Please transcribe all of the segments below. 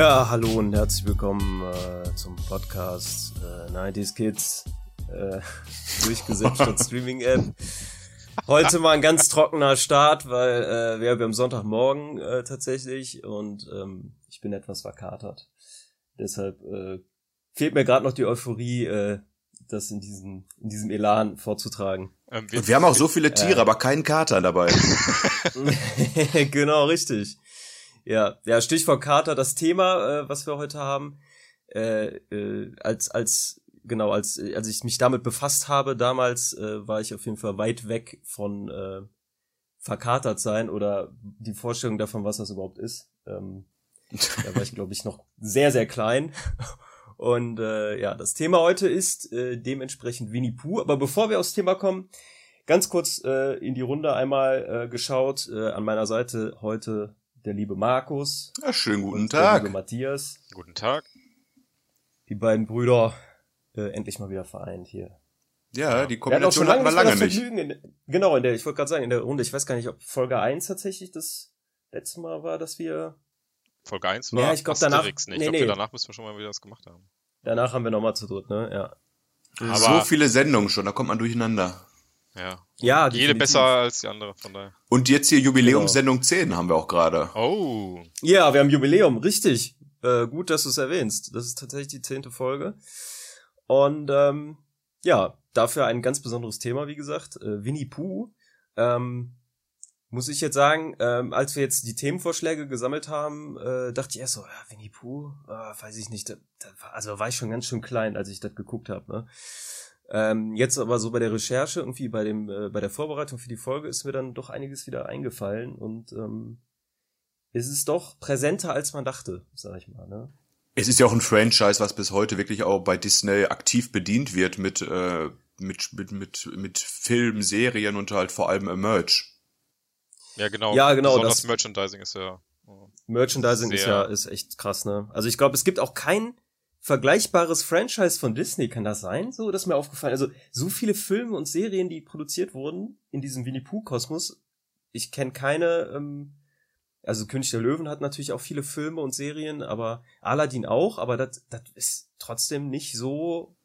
Ja, hallo und herzlich willkommen äh, zum Podcast äh, 90s Kids, äh, durchgesetzt Streaming-App. Heute mal ein ganz trockener Start, weil äh, wir, haben Sonntagmorgen äh, tatsächlich und ähm, ich bin etwas verkatert. Deshalb äh, fehlt mir gerade noch die Euphorie, äh, das in diesem, in diesem Elan vorzutragen. Ähm, wir, und wir haben auch so viele Tiere, äh, aber keinen Kater dabei. genau, richtig. Ja, ja, Stichwort Kater, das Thema, äh, was wir heute haben, äh, äh, als, als, genau, als, als ich mich damit befasst habe damals, äh, war ich auf jeden Fall weit weg von äh, verkatert sein oder die Vorstellung davon, was das überhaupt ist. Ähm, da war ich, glaube ich, noch sehr, sehr klein. Und äh, ja, das Thema heute ist äh, dementsprechend Winnie Pooh. Aber bevor wir aufs Thema kommen, ganz kurz äh, in die Runde einmal äh, geschaut. Äh, an meiner Seite heute der liebe Markus. Ja, schönen guten Tag. Der liebe Matthias. Guten Tag. Die beiden Brüder äh, endlich mal wieder vereint hier. Ja, die Kombination hatten wir lange nicht. In, genau, in der, ich wollte gerade sagen, in der Runde, ich weiß gar nicht, ob Folge 1 tatsächlich das letzte Mal war, dass wir. Folge 1 war ja, ich glaube danach. Nicht. Nee, ich glaube, nee. danach müssen wir schon mal wieder das gemacht haben. Danach haben wir nochmal zu dritt, ne? Ja. Aber so viele Sendungen schon, da kommt man durcheinander. Ja. Ja, Jede definitiv. besser als die andere, von daher. Und jetzt hier Jubiläumssendung genau. 10 haben wir auch gerade. Oh. Ja, wir haben Jubiläum, richtig. Äh, gut, dass du es erwähnst. Das ist tatsächlich die zehnte Folge. Und ähm, ja, dafür ein ganz besonderes Thema, wie gesagt. Äh, Winnie Pooh. Ähm, muss ich jetzt sagen, ähm, als wir jetzt die Themenvorschläge gesammelt haben, äh, dachte ich erst so, ja, Winnie Pooh, äh, weiß ich nicht. Da, da, also war ich schon ganz schön klein, als ich das geguckt habe. Ne? Ähm, jetzt aber so bei der Recherche, irgendwie bei dem, äh, bei der Vorbereitung für die Folge ist mir dann doch einiges wieder eingefallen und ähm, es ist doch präsenter als man dachte, sag ich mal. Ne? Es ist ja auch ein Franchise, was bis heute wirklich auch bei Disney aktiv bedient wird mit äh, mit mit mit mit Filmen, Serien und halt vor allem Merch. Ja genau. Ja genau. Besonders das Merchandising ist ja. Merchandising ist ja ist echt krass ne. Also ich glaube, es gibt auch kein vergleichbares Franchise von Disney, kann das sein? So, das ist mir aufgefallen. Also, so viele Filme und Serien, die produziert wurden in diesem Winnie Pooh-Kosmos. Ich kenne keine, ähm, also König der Löwen hat natürlich auch viele Filme und Serien, aber Aladdin auch, aber das das ist trotzdem nicht so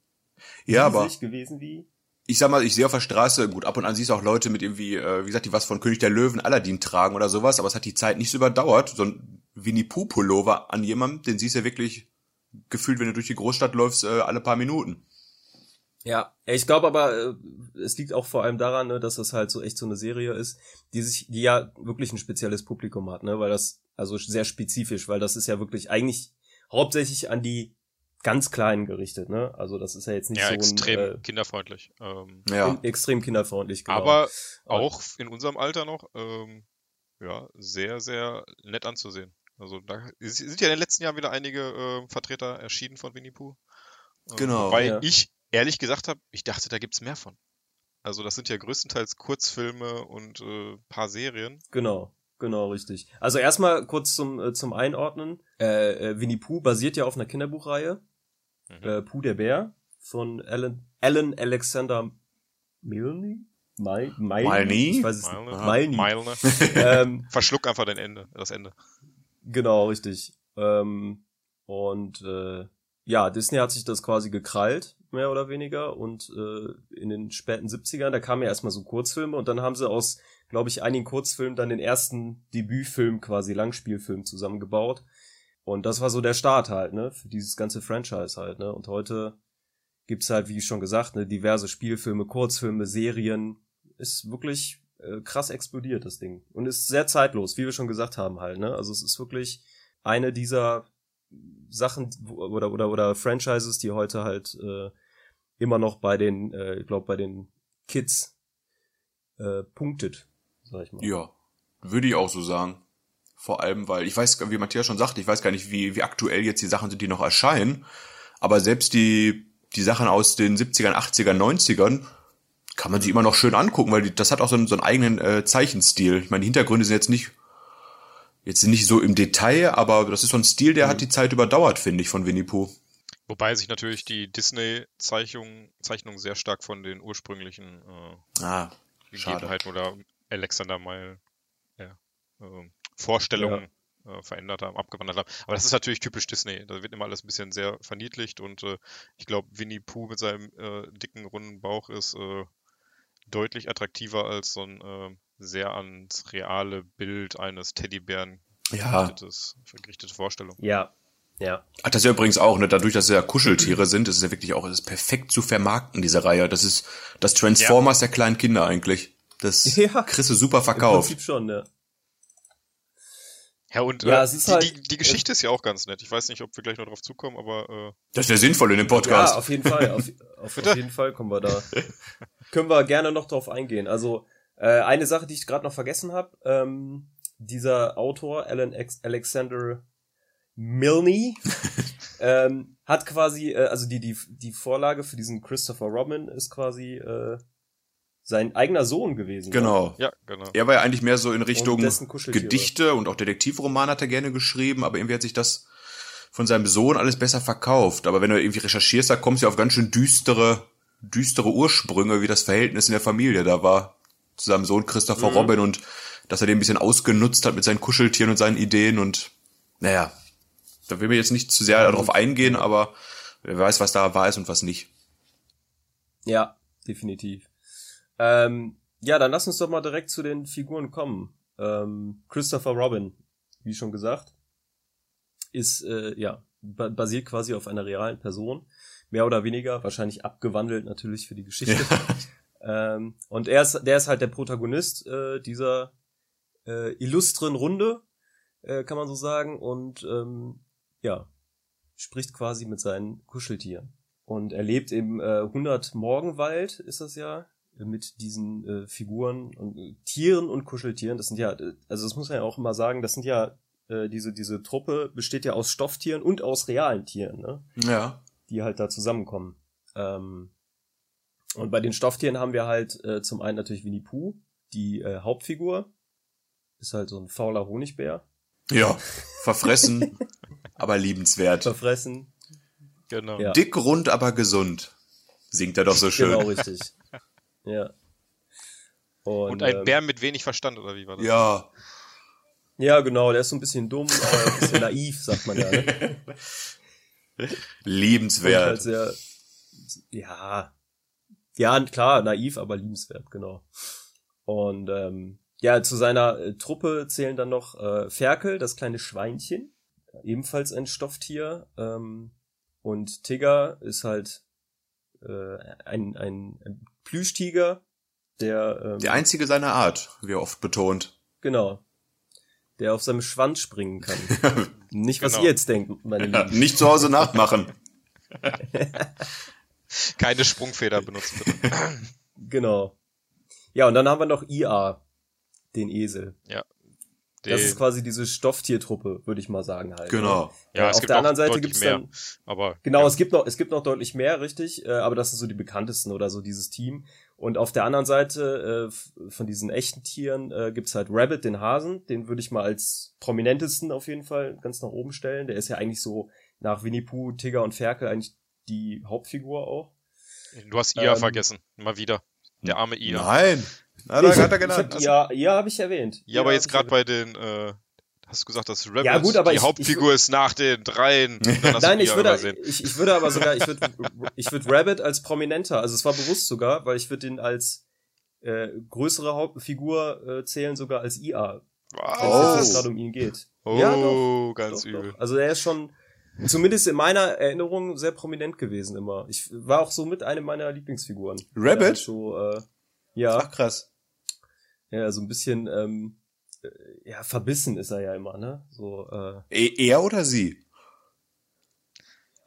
ja, aber gewesen wie. Ich sag mal, ich sehe auf der Straße, gut, ab und an siehst du auch Leute mit irgendwie, äh, wie gesagt, die was von König der Löwen Aladdin tragen oder sowas, aber es hat die Zeit nicht so überdauert. So ein Winnie Pooh Pullover an jemandem, den siehst du ja wirklich gefühlt, wenn du durch die Großstadt läufst, äh, alle paar Minuten. Ja, ich glaube aber, äh, es liegt auch vor allem daran, ne, dass das halt so echt so eine Serie ist, die sich, die ja wirklich ein spezielles Publikum hat, ne, weil das, also sehr spezifisch, weil das ist ja wirklich eigentlich hauptsächlich an die ganz Kleinen gerichtet, ne? Also das ist ja jetzt nicht ja, so extrem ein, äh, kinderfreundlich. Ähm, ja. extrem kinderfreundlich, genau. Aber auch in unserem Alter noch, ähm, ja, sehr, sehr nett anzusehen. Also da sind ja in den letzten Jahren wieder einige äh, Vertreter erschienen von Winnie Pooh. Ähm, genau. Weil ja. ich ehrlich gesagt habe, ich dachte, da gibt's mehr von. Also das sind ja größtenteils Kurzfilme und äh, paar Serien. Genau, genau, richtig. Also erstmal kurz zum, äh, zum Einordnen. Äh, äh, Winnie Pooh basiert ja auf einer Kinderbuchreihe. Mhm. Äh, Pooh der Bär von Alan, Alan Alexander Milne? Mal, Milne? Ich weiß es Milne. nicht. Milne. ähm, Verschluck einfach den Ende, das Ende. Genau, richtig. Ähm, und äh, ja, Disney hat sich das quasi gekrallt, mehr oder weniger. Und äh, in den späten 70ern, da kamen ja erstmal so Kurzfilme und dann haben sie aus, glaube ich, einigen Kurzfilmen dann den ersten Debütfilm, quasi Langspielfilm zusammengebaut. Und das war so der Start halt, ne, für dieses ganze Franchise halt, ne. Und heute gibt's halt, wie schon gesagt, ne, diverse Spielfilme, Kurzfilme, Serien. Ist wirklich äh, krass explodiert, das Ding. Und ist sehr zeitlos, wie wir schon gesagt haben halt, ne? Also es ist wirklich eine dieser Sachen oder oder oder Franchises, die heute halt äh, immer noch bei den, äh, ich glaube bei den Kids äh, punktet, sag ich mal. Ja, würde ich auch so sagen. Vor allem, weil ich weiß, wie Matthias schon sagt, ich weiß gar nicht, wie, wie aktuell jetzt die Sachen sind, die noch erscheinen. Aber selbst die, die Sachen aus den 70ern, 80ern, 90ern kann man sich immer noch schön angucken, weil das hat auch so einen, so einen eigenen äh, Zeichenstil. Ich meine, die Hintergründe sind jetzt nicht jetzt nicht so im Detail, aber das ist so ein Stil, der mhm. hat die Zeit überdauert, finde ich, von Winnie Pooh. Wobei sich natürlich die Disney-Zeichnung Zeichnung sehr stark von den ursprünglichen äh, ah, Gegebenheiten oder Alexander Mile ja, äh, Vorstellungen äh, verändert haben, abgewandert haben. Aber das ist natürlich typisch Disney. Da wird immer alles ein bisschen sehr verniedlicht und äh, ich glaube, Winnie Pooh mit seinem äh, dicken, runden Bauch ist äh, deutlich attraktiver als so ein äh, sehr ans reale Bild eines Teddybären Ja. gerichtetes, gerichtete Vorstellung. Ja, ja. Ach, das ist ja übrigens auch, ne, dadurch, dass es ja Kuscheltiere sind, ist es ja wirklich auch, es ist perfekt zu vermarkten, diese Reihe. Das ist das Transformers der kleinen Kinder eigentlich. Das Ja. kriegst du super Im verkauft. Prinzip schon, ne? Ja, und Ja, äh, es ist die, halt- die, die Geschichte ist ja auch ganz nett. Ich weiß nicht, ob wir gleich noch drauf zukommen, aber äh, Das wäre sinnvoll in dem Podcast. Ja, auf jeden Fall. Auf, auf, auf jeden Fall kommen wir da. Können wir gerne noch drauf eingehen. Also, äh, eine Sache, die ich gerade noch vergessen habe, ähm, dieser Autor, Alan Ex Alexander Milne, ähm, hat quasi, äh, also die, die, die Vorlage für diesen Christopher Robin ist quasi äh, sein eigener Sohn gewesen. genau. ja, genau. Er war ja eigentlich mehr so in Richtung Kuscheltiere. Gedichte und auch Detektivroman hat er gerne geschrieben, aber irgendwie hat sich das von seinem Sohn alles besser verkauft. Aber wenn du irgendwie recherchierst, da kommst du ja auf ganz schön düstere, düstere Ursprünge, wie das Verhältnis in der Familie da war. Zu seinem Sohn Christopher Mhm. Robin und dass er den ein bisschen ausgenutzt hat mit seinen Kuscheltieren und seinen Ideen und naja, da will mir jetzt nicht zu sehr darauf eingehen, aber wer weiß, was da wahr ist und was nicht. Ja, definitiv. Ähm, ja, dann lass uns doch mal direkt zu den Figuren kommen. Ähm, Christopher Robin, wie schon gesagt, ist äh, ja ba basiert quasi auf einer realen Person, mehr oder weniger, wahrscheinlich abgewandelt natürlich für die Geschichte. ähm, und er ist, der ist halt der Protagonist äh, dieser äh, illustren Runde, äh, kann man so sagen, und ähm, ja, spricht quasi mit seinen Kuscheltieren. Und er lebt im äh, 100 Morgenwald, ist das ja, mit diesen äh, Figuren und äh, Tieren und Kuscheltieren. Das sind ja, äh, also das muss man ja auch immer sagen, das sind ja, äh, diese, diese Truppe besteht ja aus Stofftieren und aus realen Tieren, ne? Ja. die halt da zusammenkommen. Ähm, und bei den Stofftieren haben wir halt äh, zum einen natürlich Winnie Pooh, die äh, Hauptfigur. Ist halt so ein fauler Honigbär. Ja, verfressen, aber liebenswert. Verfressen. Genau. Ja. Dick, rund, aber gesund. Singt er doch so schön. Genau, richtig. ja. Und, Und ein ähm, Bär mit wenig Verstand, oder wie war das? Ja, Ja, genau, der ist so ein bisschen dumm, aber ein bisschen naiv, sagt man ja. Ne? Und halt liebenswert. sehr, ja, ja, klar, naiv, aber liebenswert, genau. Und ähm, ja, zu seiner äh, Truppe zählen dann noch äh, Ferkel, das kleine Schweinchen, ebenfalls ein Stofftier. Ähm, und Tigger ist halt äh, ein, ein, ein Plüschtiger, der ähm, Der einzige seiner Art, wie er oft betont. genau, der auf seinem Schwanz springen kann. Nicht, was Genau. ihr jetzt denkt, meine Ja, Lieben. nicht zu Hause nachmachen. Keine Sprungfeder benutzt, bitte. Genau. Ja, und dann haben wir noch IA, den Esel. Das ist quasi diese Stofftiertruppe, würde ich mal sagen halt. Genau. Ne? Ja, Äh, es auf gibt der anderen Seite gibt's mehr. dann Aber genau, ja, es gibt noch es gibt noch deutlich mehr, richtig, äh, aber das sind so die bekanntesten oder so dieses Team. Und auf der anderen Seite äh, von diesen echten Tieren äh, gibt's halt Rabbit, den Hasen, den würde ich mal als prominentesten auf jeden Fall ganz nach oben stellen. Der ist ja eigentlich so nach Winnie Pooh, Tigger und Ferkel eigentlich die Hauptfigur auch. du hast Ia ähm, vergessen. Mal wieder. Der arme Ia. Nein. Da Ich hat er genannt. Ich hab, ja, ja, habe ich erwähnt. Ja, aber hab jetzt ich gerade bei den, äh, hast du gesagt, dass Rabbit Ja, gut, aber die ich- Hauptfigur ist nach den dreien. Nein, ich würde, ich, ich würde aber sogar, ich würde, ich würde Rabbit als prominenter, also es war bewusst sogar, weil ich würde ihn als äh, größere Hauptfigur äh, zählen, sogar als IA, wenn es Oh. gerade um ihn geht. Oh, Ja, doch, ganz Doch, übel. doch. Also er ist schon, zumindest in meiner Erinnerung, sehr prominent gewesen immer. Ich war auch so mit einem meiner Lieblingsfiguren. Rabbit? Der halt So, äh, ja, Ach, krass. Ja, so ein bisschen, ähm, äh, ja, verbissen ist er ja immer, ne? So, äh, E- Er oder sie?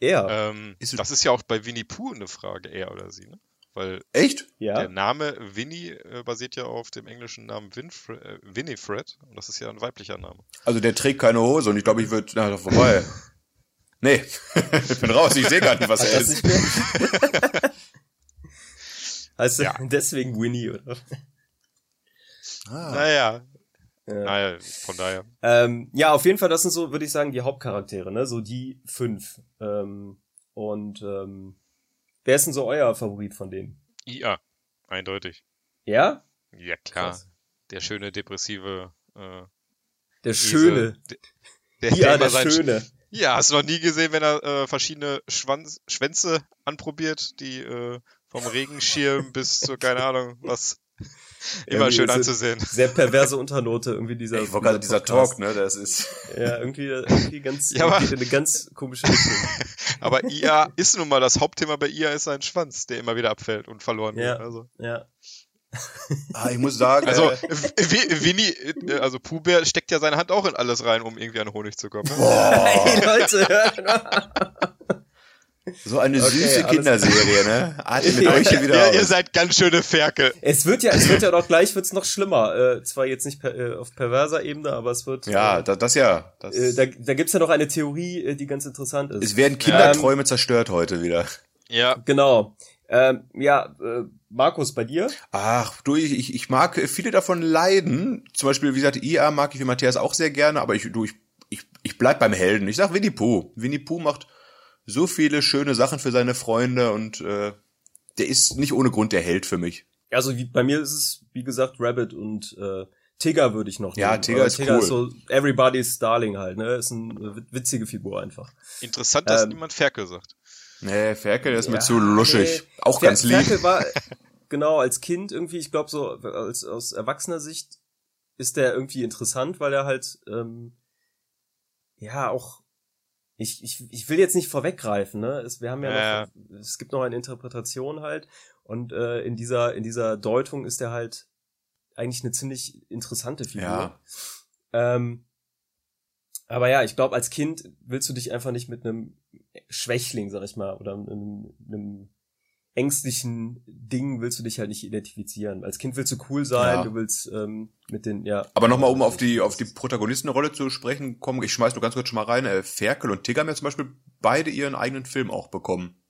er, Ähm, Ist- das ist ja auch bei Winnie Pooh eine Frage, er oder sie, ne? Weil Echt? ja. der Name Winnie äh, basiert ja auf dem englischen Namen Winfred, äh, Winifred und das ist ja ein weiblicher Name. Also der trägt keine Hose und ich glaube, ich würde... Na, doch vorbei. nee, ich bin raus, ich sehe gar nicht, was er ist. heißt Ja. deswegen Winnie, oder? Ah. Naja, Ja. naja, von daher. Ähm, ja, auf jeden Fall, das sind so, würde ich sagen, die Hauptcharaktere, ne? So die fünf. Ähm, und ähm, wer ist denn so euer Favorit von denen? IA, eindeutig. Ja? Ja, klar. Krass. Der schöne, depressive äh, Der Schöne. Diese, der, Ja, der Schöne. Ja, hast du noch nie gesehen, wenn er äh, verschiedene Schwanz, Schwänze anprobiert, die äh, vom Regenschirm bis zu, keine Ahnung, was. Immer Irgendwie schön anzusehen. Sehr perverse Unternote, irgendwie dieser. Ich wollte gerade dieser. Talk, ne, das ist. Ja, irgendwie, irgendwie ganz, Ja, aber- in eine ganz komische Richtung. Aber IA ist nun mal das Hauptthema bei IA ist sein Schwanz, der immer wieder abfällt und verloren Ja. wird. Also, Ja. Ah, ich muss sagen, also äh, Winnie, äh, also Puh-Bär steckt ja seine Hand auch in alles rein, um irgendwie an Honig zu kommen. Ne? Hey, Leute! So eine Okay, süße Kinderserie, ne? Atmet Ja, euch hier wieder Ihr, ihr seid ganz schöne Ferkel. es wird ja, es wird ja doch gleich wird's noch schlimmer. Äh, zwar jetzt nicht per, äh, auf perverser Ebene, aber es wird. Ja, äh, das, das ja. Das, äh, da, da gibt's ja noch eine Theorie, äh, die ganz interessant ist. es werden Kinderträume zerstört heute wieder. Ja, Genau. Ähm, ja, äh, Markus, bei dir? Ach, du, ich, ich- ich mag viele davon leiden. Zum Beispiel, wie gesagt, IA mag ich wie Matthias auch sehr gerne, aber ich, du, ich, ich, ich bleib beim Helden. Ich sag Winnie Pooh. Winnie Pooh macht so viele schöne Sachen für seine Freunde und äh, der ist nicht ohne Grund der Held für mich. Also wie, bei mir ist es, wie gesagt, Rabbit und äh, Tigger würde ich noch Ja, nehmen. Tigger ist Tigger cool. ist so everybody's Darling halt, ne? Ist eine wit- witzige Figur einfach. interessant, dass Ähm, niemand Ferkel sagt. Nee, Ferkel, der ist mir Ja, zu luschig. nee. Auch Fer- ganz lieb. Ferkel war, genau, als Kind irgendwie, ich glaube so, als, aus erwachsener Sicht ist der irgendwie interessant, weil er halt, ähm, ja, auch, ich, ich, ich will jetzt nicht vorweggreifen, ne? Es, wir haben ja, Ja, noch, es gibt noch eine Interpretation halt und äh, in dieser, in dieser Deutung ist er halt eigentlich eine ziemlich interessante Figur. Ja. Ähm, aber ja, ich glaube, als Kind willst du dich einfach nicht mit einem Schwächling, sag ich mal, oder einem, einem ängstlichen Ding willst du dich halt nicht identifizieren. Als Kind willst du cool sein, Ja. du willst ähm, mit den, ja. Aber nochmal, um auf die, auf die Protagonistenrolle zu sprechen kommen, ich schmeiß nur ganz kurz schon mal rein, äh, Ferkel und Tigger haben ja zum Beispiel beide ihren eigenen Film auch bekommen.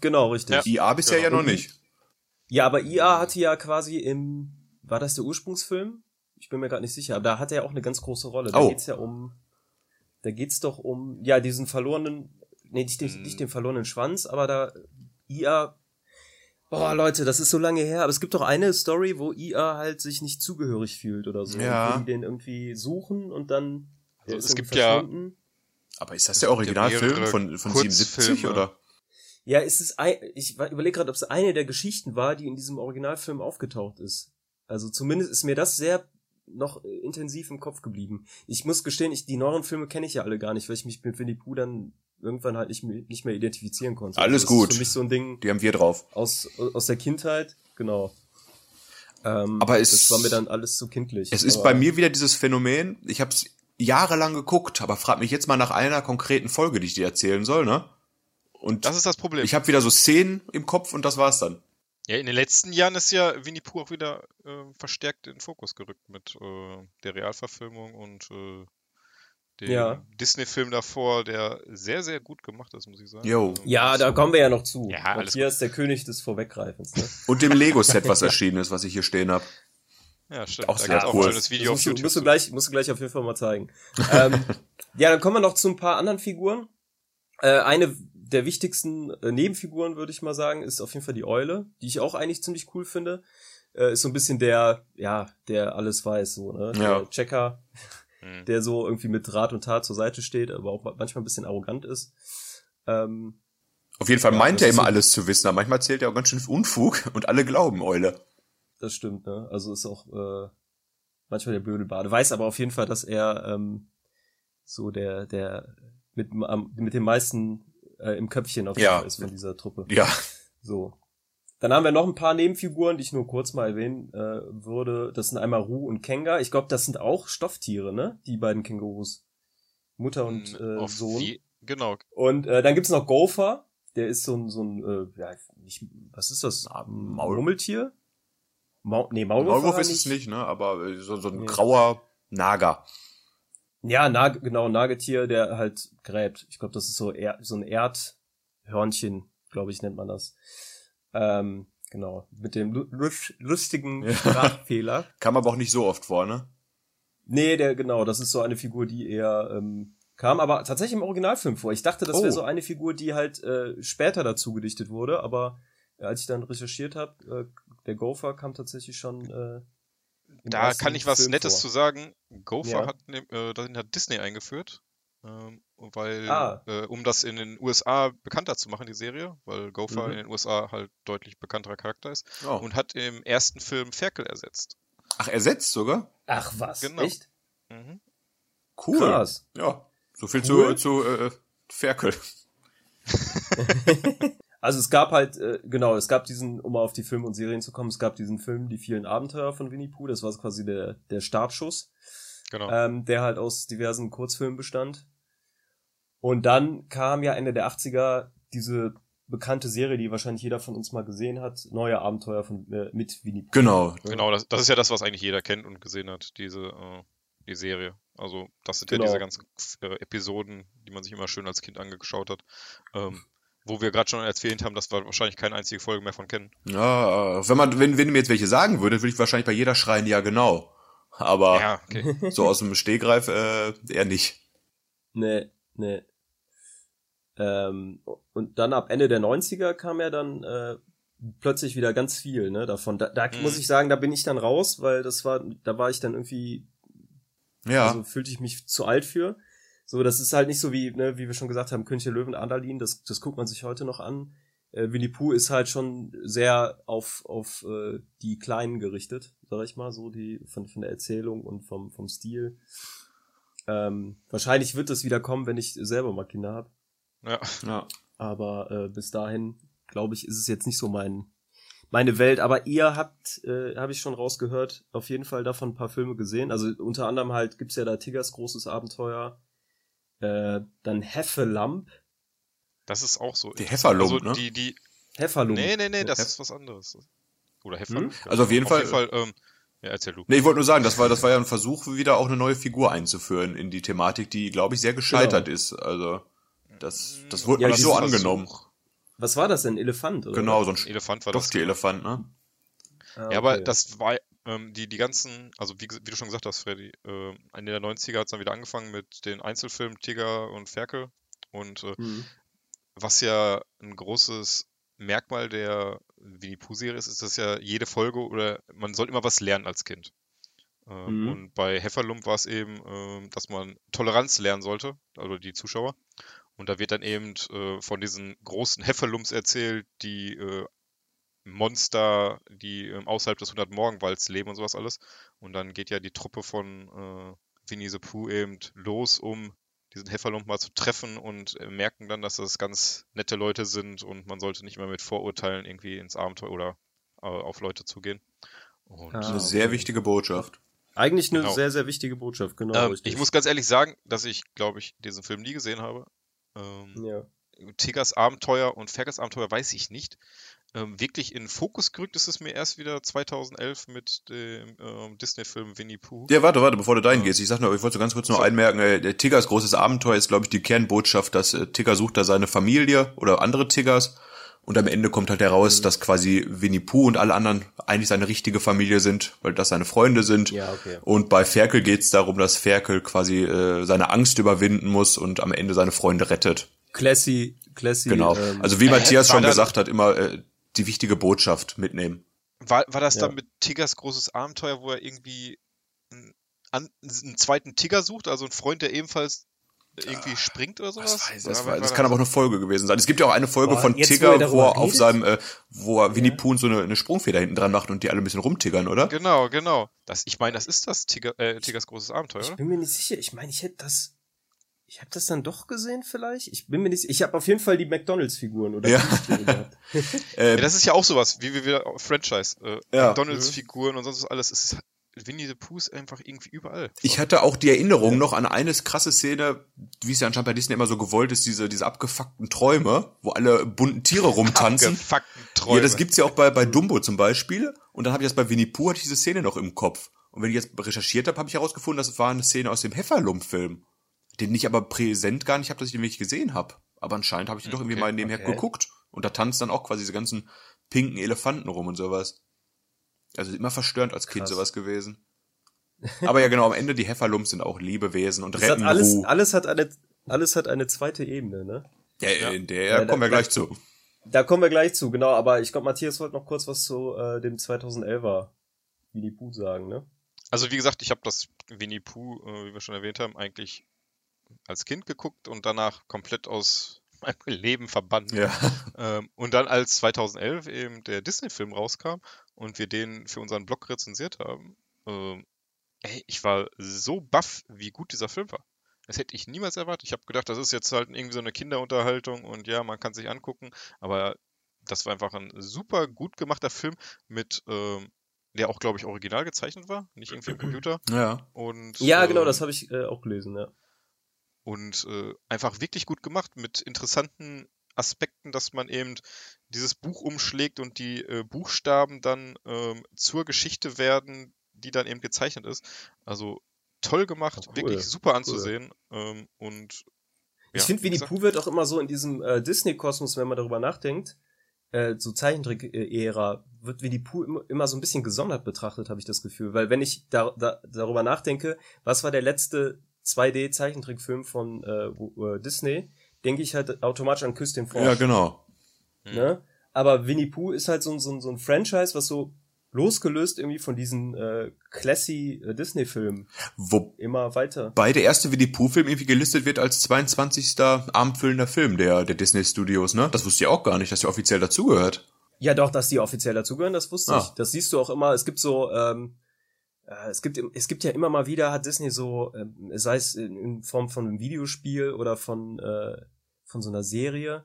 Genau, richtig. Ja. IA bisher Genau. ja noch nicht. Ja, aber IA hatte ja quasi im, war das der Ursprungsfilm? Ich bin mir gerade nicht sicher, aber da hat er auch eine ganz große Rolle. Da Oh. geht's ja um, da geht's doch um, ja, diesen verlorenen, nee, nicht, den, Hm. nicht den verlorenen Schwanz, aber da, IA, boah, Leute, das ist so lange her, aber es gibt doch eine Story, wo IA halt sich nicht zugehörig fühlt oder so. Ja. Die den irgendwie suchen und dann, Also es irgendwie gibt ja-. Aber ist das der Es Originalfilm von, von Kurzfilme. 77 oder? Ja, es ist ein, ich überlege gerade, ob es eine der Geschichten war, die in diesem Originalfilm aufgetaucht ist. Also zumindest ist mir das sehr noch äh, intensiv im Kopf geblieben. Ich muss gestehen, ich, die neueren Filme kenne ich ja alle gar nicht, weil ich mich mit Winnie Pooh dann irgendwann halt nicht mehr, nicht mehr identifizieren konnte. Alles das gut. Ist für mich so ein Ding Die haben wir drauf. aus, aus der Kindheit, genau. Ähm, Aber es- das war mir dann alles zu kindlich. Es ist bei mir wieder dieses Phänomen, ich habe es jahrelang geguckt, aber frag mich jetzt mal nach einer konkreten Folge, die ich dir erzählen soll, ne? Und Das ist das Problem. ich habe wieder so Szenen im Kopf und das war's dann. Ja, in den letzten Jahren ist ja Winnie Pooh auch wieder äh, verstärkt in den Fokus gerückt mit äh, der Realverfilmung und äh, dem Ja. Disney-Film davor, der sehr, sehr gut gemacht ist, muss ich sagen. Jo. Ja, da kommen wir ja noch zu. Ja, alles Matthias, der König des Vorweggreifens. Ne? Und dem Lego-Set, was erschienen ist, was ich hier stehen habe. Ja, stimmt. Auch da sehr gab's auch cool. ein schönes Video Das auf du, YouTube. musst, du gleich, musst du gleich auf jeden Fall mal zeigen. ähm, ja, dann kommen wir noch zu ein paar anderen Figuren. Äh, eine der wichtigsten äh, Nebenfiguren, würde ich mal sagen, ist auf jeden Fall die Eule, die ich auch eigentlich ziemlich cool finde. Äh, ist so ein bisschen der, ja, der alles weiß, so, ne? Ja. Der Checker, Mhm. der so irgendwie mit Rat und Tat zur Seite steht, aber auch manchmal ein bisschen arrogant ist. Ähm, Auf jeden Fall Ja, meint er immer so- alles zu wissen, aber manchmal zählt er auch ganz schön Unfug und alle glauben Eule. Das stimmt, ne? Also ist auch äh, manchmal der blöde Bade. Weiß aber auf jeden Fall, dass er ähm, so der, der mit, am- mit den meisten äh, im Köpfchen auf jeden Ja. Fall ist von dieser Truppe. Ja, So. Dann haben wir noch ein paar Nebenfiguren, die ich nur kurz mal erwähnen äh, würde. Das sind einmal Ru und Kenga. Ich glaube, das sind auch Stofftiere, ne? Die beiden Kängurus. Mutter und äh, Sohn. wie- Genau. Und äh, dann gibt's noch Gopher. Der ist so ein, so ein äh, ja, nicht, was ist das? Ein Maul- nee, Maulwurf, Maulwurf ist es nicht, ne? Aber äh, so, so ein Nee. grauer Nager. Ja, Nag genau, Nagetier, der halt gräbt. Ich glaube, das ist so, er so ein Erdhörnchen, glaube ich, nennt man das. Ähm, genau, mit dem lu- lus- lustigen Ja. Sprachfehler. Kam aber auch nicht so oft vor, ne? Nee, der, genau, das ist so eine Figur, die eher ähm, kam, aber tatsächlich im Originalfilm vor. Ich dachte, das wäre Oh. so eine Figur, die halt äh, später dazu gedichtet wurde, aber äh, als ich dann recherchiert habe, äh, der Gopher kam tatsächlich schon äh, Da kann ich was Film Nettes vor. zu sagen. Gopher Ja. hat, nehm- äh, den hat Disney eingeführt, ähm, weil, Ah. äh, um das in den USA bekannter zu machen, die Serie, weil Gopher Mhm. in den USA halt deutlich bekannterer Charakter ist, Oh. und hat im ersten Film Ferkel ersetzt. Ach, ersetzt sogar? Ach was, Genau. echt? Mhm. Cool. Krass. Ja. So viel Cool. zu, zu äh, Ferkel. Also es gab halt, äh, genau, es gab diesen, um mal auf die Filme und Serien zu kommen, es gab diesen Film Die vielen Abenteuer von Winnie Pooh, das war quasi der, der Startschuss, Genau. ähm, der halt aus diversen Kurzfilmen bestand. Und dann kam ja Ende der 80er diese bekannte Serie, die wahrscheinlich jeder von uns mal gesehen hat, Neue Abenteuer von, äh, mit Winnie Pooh. Genau. Genau, das, das ist ja das, was eigentlich jeder kennt und gesehen hat, diese äh, die Serie. Also das sind Genau. ja diese ganzen äh, Episoden, die man sich immer schön als Kind angeschaut hat. Ähm, wo wir gerade schon erzählt haben, dass wir wahrscheinlich keine einzige Folge mehr von kennen. Ja, wenn man, wenn, wenn mir jetzt welche sagen würde, würde ich wahrscheinlich bei jeder schreien, ja genau. Aber Ja, okay. so aus dem Stehgreif äh, eher nicht. Nee, nee. Ähm, und dann ab Ende der 90er kam ja dann äh, plötzlich wieder ganz viel, ne, davon. Da, da Mhm. muss ich sagen, da bin ich dann raus, weil das war, da war ich dann irgendwie, Ja. also fühlte ich mich zu alt für. So, das ist halt nicht so wie, ne, wie wir schon gesagt haben, König der Löwen, Adalin, das, das guckt man sich heute noch an. Äh, Winnie Pooh ist halt schon sehr auf, auf äh, die Kleinen gerichtet, sag ich mal, so die von, von der Erzählung und vom, vom Stil. Ähm, wahrscheinlich wird es wieder kommen, wenn ich selber mal Kinder habe. Ja. ja. Aber äh, bis dahin, glaube ich, ist es jetzt nicht so mein meine Welt. Aber ihr habt, äh, habe ich schon rausgehört, auf jeden Fall davon ein paar Filme gesehen. Also unter anderem halt gibt's ja da Tigers großes Abenteuer, äh, dann Heffelamp, Das ist auch so. Die Hefferlump, also ne? die, die, Hefferlump. nee, nee, nee, das Hef- ist was anderes. Oder Hefferlump. Hm? Also auf jeden Fall- Auf jeden Fall, ähm, ja, erzähl du. Nee, ich wollte nur sagen, das war, das war ja ein Versuch, wieder auch eine neue Figur einzuführen in die Thematik, die, glaube ich, sehr gescheitert ist. Also, das, das wurde Ja, nicht so angenommen. Was war das denn? Elefant? Oder? Genau, so ein Elefant war das. Stofftier-Elefant, ne? Ah, Ja, aber okay. das war ähm, die, die ganzen, also wie, wie du schon gesagt hast, Freddy, äh, Ende der 90er hat es dann wieder angefangen mit den Einzelfilmen Tiger und Ferkel. Und äh, Mhm. was ja ein großes Merkmal der Winnie Pooh-Serie ist, ist, dass ja jede Folge oder man soll immer was lernen als Kind. Ähm, Mhm. Und bei Hefferlump war es eben, ähm, dass man Toleranz lernen sollte, also die Zuschauer. Und da wird dann eben äh, von diesen großen Hefferlumps erzählt, die äh, Monster, die ähm, außerhalb des 100-Morgenwalds leben und sowas alles. Und dann geht ja die Truppe von äh, Winnie the Pooh eben los, um diesen Hefferlump mal zu treffen und äh, merken dann, dass das ganz nette Leute sind und man sollte nicht immer mit Vorurteilen irgendwie ins Abenteuer oder äh, auf Leute zugehen. Und Ah, Eine sehr wichtige Botschaft. Eigentlich eine Genau. sehr, sehr wichtige Botschaft, genau. ähm, ich muss ganz ehrlich sagen, dass ich, glaube ich, diesen Film nie gesehen habe. Ähm, ja. Tigers Abenteuer und Fergers Abenteuer weiß ich nicht. Ähm, wirklich in den Fokus gerückt ist es mir erst wieder 2011 mit dem ähm, Disney-Film Winnie Pooh. Ja, warte, warte, bevor du dahin Ja. gehst. Ich sag nur, ich wollte so ganz kurz nur So. einmerken, äh, der Tiggers großes Abenteuer ist, glaube ich, die Kernbotschaft, dass äh, Tigger sucht da seine Familie oder andere Tiggers und am Ende kommt halt heraus, Mhm. dass quasi Winnie Pooh und alle anderen eigentlich seine richtige Familie sind, weil das seine Freunde sind. Ja, okay. Und bei Ferkel geht's darum, dass Ferkel quasi äh, seine Angst überwinden muss und am Ende seine Freunde rettet. Classy, classy. Genau. Ähm, also wie äh, Matthias war schon gesagt hat, immer äh, die wichtige Botschaft mitnehmen. War, war das Ja. dann mit Tigers großes Abenteuer, wo er irgendwie einen, einen zweiten Tiger sucht, also einen Freund, der ebenfalls irgendwie springt oder sowas? Das, weiß, das, war- war, das kann aber auch eine Folge gewesen sein. Es gibt ja auch eine Folge Boah, von Tigger, wo er auf seinem, äh, wo er Winnie Ja. Pooh so eine, eine Sprungfeder hinten dran macht und die alle ein bisschen rumtiggern, oder? Genau, genau. Das, ich meine, das ist das Tiger, äh, Tigers großes Abenteuer, Ich bin mir nicht sicher. Ich meine, ich hätte das. Ich habe das dann doch gesehen, vielleicht. Ich bin mir nicht. Ich habe auf jeden Fall die McDonald's-Figuren oder Ja. Gehabt. Äh, Ja, das ist ja auch sowas, wie wir wieder Franchise. Äh, Ja. McDonalds-Figuren und sonst was alles. Es ist, Winnie the Pooh ist einfach irgendwie überall. ich hatte auch die Erinnerung noch an eine krasse Szene, wie es ja anscheinend bei Disney immer so gewollt ist, diese, diese abgefuckten Träume, wo alle bunten Tiere rumtanzen. Abgefuckten Träume. Ja, das gibt's ja auch bei, bei Dumbo zum Beispiel. Und dann habe ich das bei Winnie Pooh, hatte ich diese Szene noch im Kopf. Und wenn ich jetzt recherchiert habe, habe ich herausgefunden, das war eine Szene aus dem Hefferlump-Film. Den ich aber präsent gar nicht habe, dass ich den wirklich gesehen habe. Aber anscheinend habe ich den doch irgendwie Okay, mal nebenher okay. geguckt. Und da tanzt dann auch quasi diese ganzen pinken Elefanten rum und sowas. Also immer verstörend als Kind Krass. sowas gewesen. Aber ja genau, am Ende die Hefferlumps sind auch Lebewesen und Das hat retten alles, Ruhe. alles hat eine, alles hat eine zweite Ebene, ne? Ja, Ja. in der Ja, da- kommen wir da- gleich zu. Da kommen wir gleich zu, genau. Aber ich glaube, Matthias wollte noch kurz was zu äh, dem 2011er Winnie Pooh sagen, ne? Also wie gesagt, ich habe das Winnie Pooh, äh, wie wir schon erwähnt haben, eigentlich als Kind geguckt und danach komplett aus meinem Leben verbannt. Ja. Ähm, und dann als 2011 eben der Disney-Film rauskam und wir den für unseren Blog rezensiert haben, ähm, ey, ich war so baff, wie gut dieser Film war. Das hätte ich niemals erwartet. Ich habe gedacht, das ist jetzt halt irgendwie so eine Kinderunterhaltung und ja, man kann sich angucken, aber das war einfach ein super gut gemachter Film mit, ähm, der auch, glaube ich, original gezeichnet war, nicht irgendwie im Computer. Ja. Und, Ja, genau, ähm, das habe ich äh, auch gelesen, ja. Und äh, einfach wirklich gut gemacht mit interessanten Aspekten, dass man eben dieses Buch umschlägt und die äh, Buchstaben dann ähm, zur Geschichte werden, die dann eben gezeichnet ist. Also toll gemacht, Oh, cool, wirklich super anzusehen. Ähm, und Ich ja, finde, wie Winnie Pooh wird auch immer so in diesem äh, Disney-Kosmos, wenn man darüber nachdenkt, äh, so Zeichentrick-Ära, wird Winnie Pooh immer, immer so ein bisschen gesondert betrachtet, habe ich das Gefühl. Weil wenn ich da, da, darüber nachdenke, was war der letzte 2D-Zeichentrickfilm von äh, wo- äh, Disney, denke ich halt automatisch an Küss den Frosch. Ja, genau. Mhm. Ne? Aber Winnie Pooh ist halt so, ein- so, ein- so ein Franchise, was so losgelöst irgendwie von diesen äh, classy äh, Disney-Filmen Wobei immer weiter. der erste Winnie Pooh-Film irgendwie gelistet wird als 22. abendfüllender Film der, der Disney Studios, ne? Das wusste ich auch gar nicht, dass der offiziell dazugehört. Ja, doch, dass die offiziell dazugehören, das wusste Ah. ich. Das siehst du auch immer. Es gibt so, ähm, äh, es gibt, es gibt ja immer mal wieder, hat Disney so, ähm, sei es in, Form von einem Videospiel oder von, äh, von so einer Serie,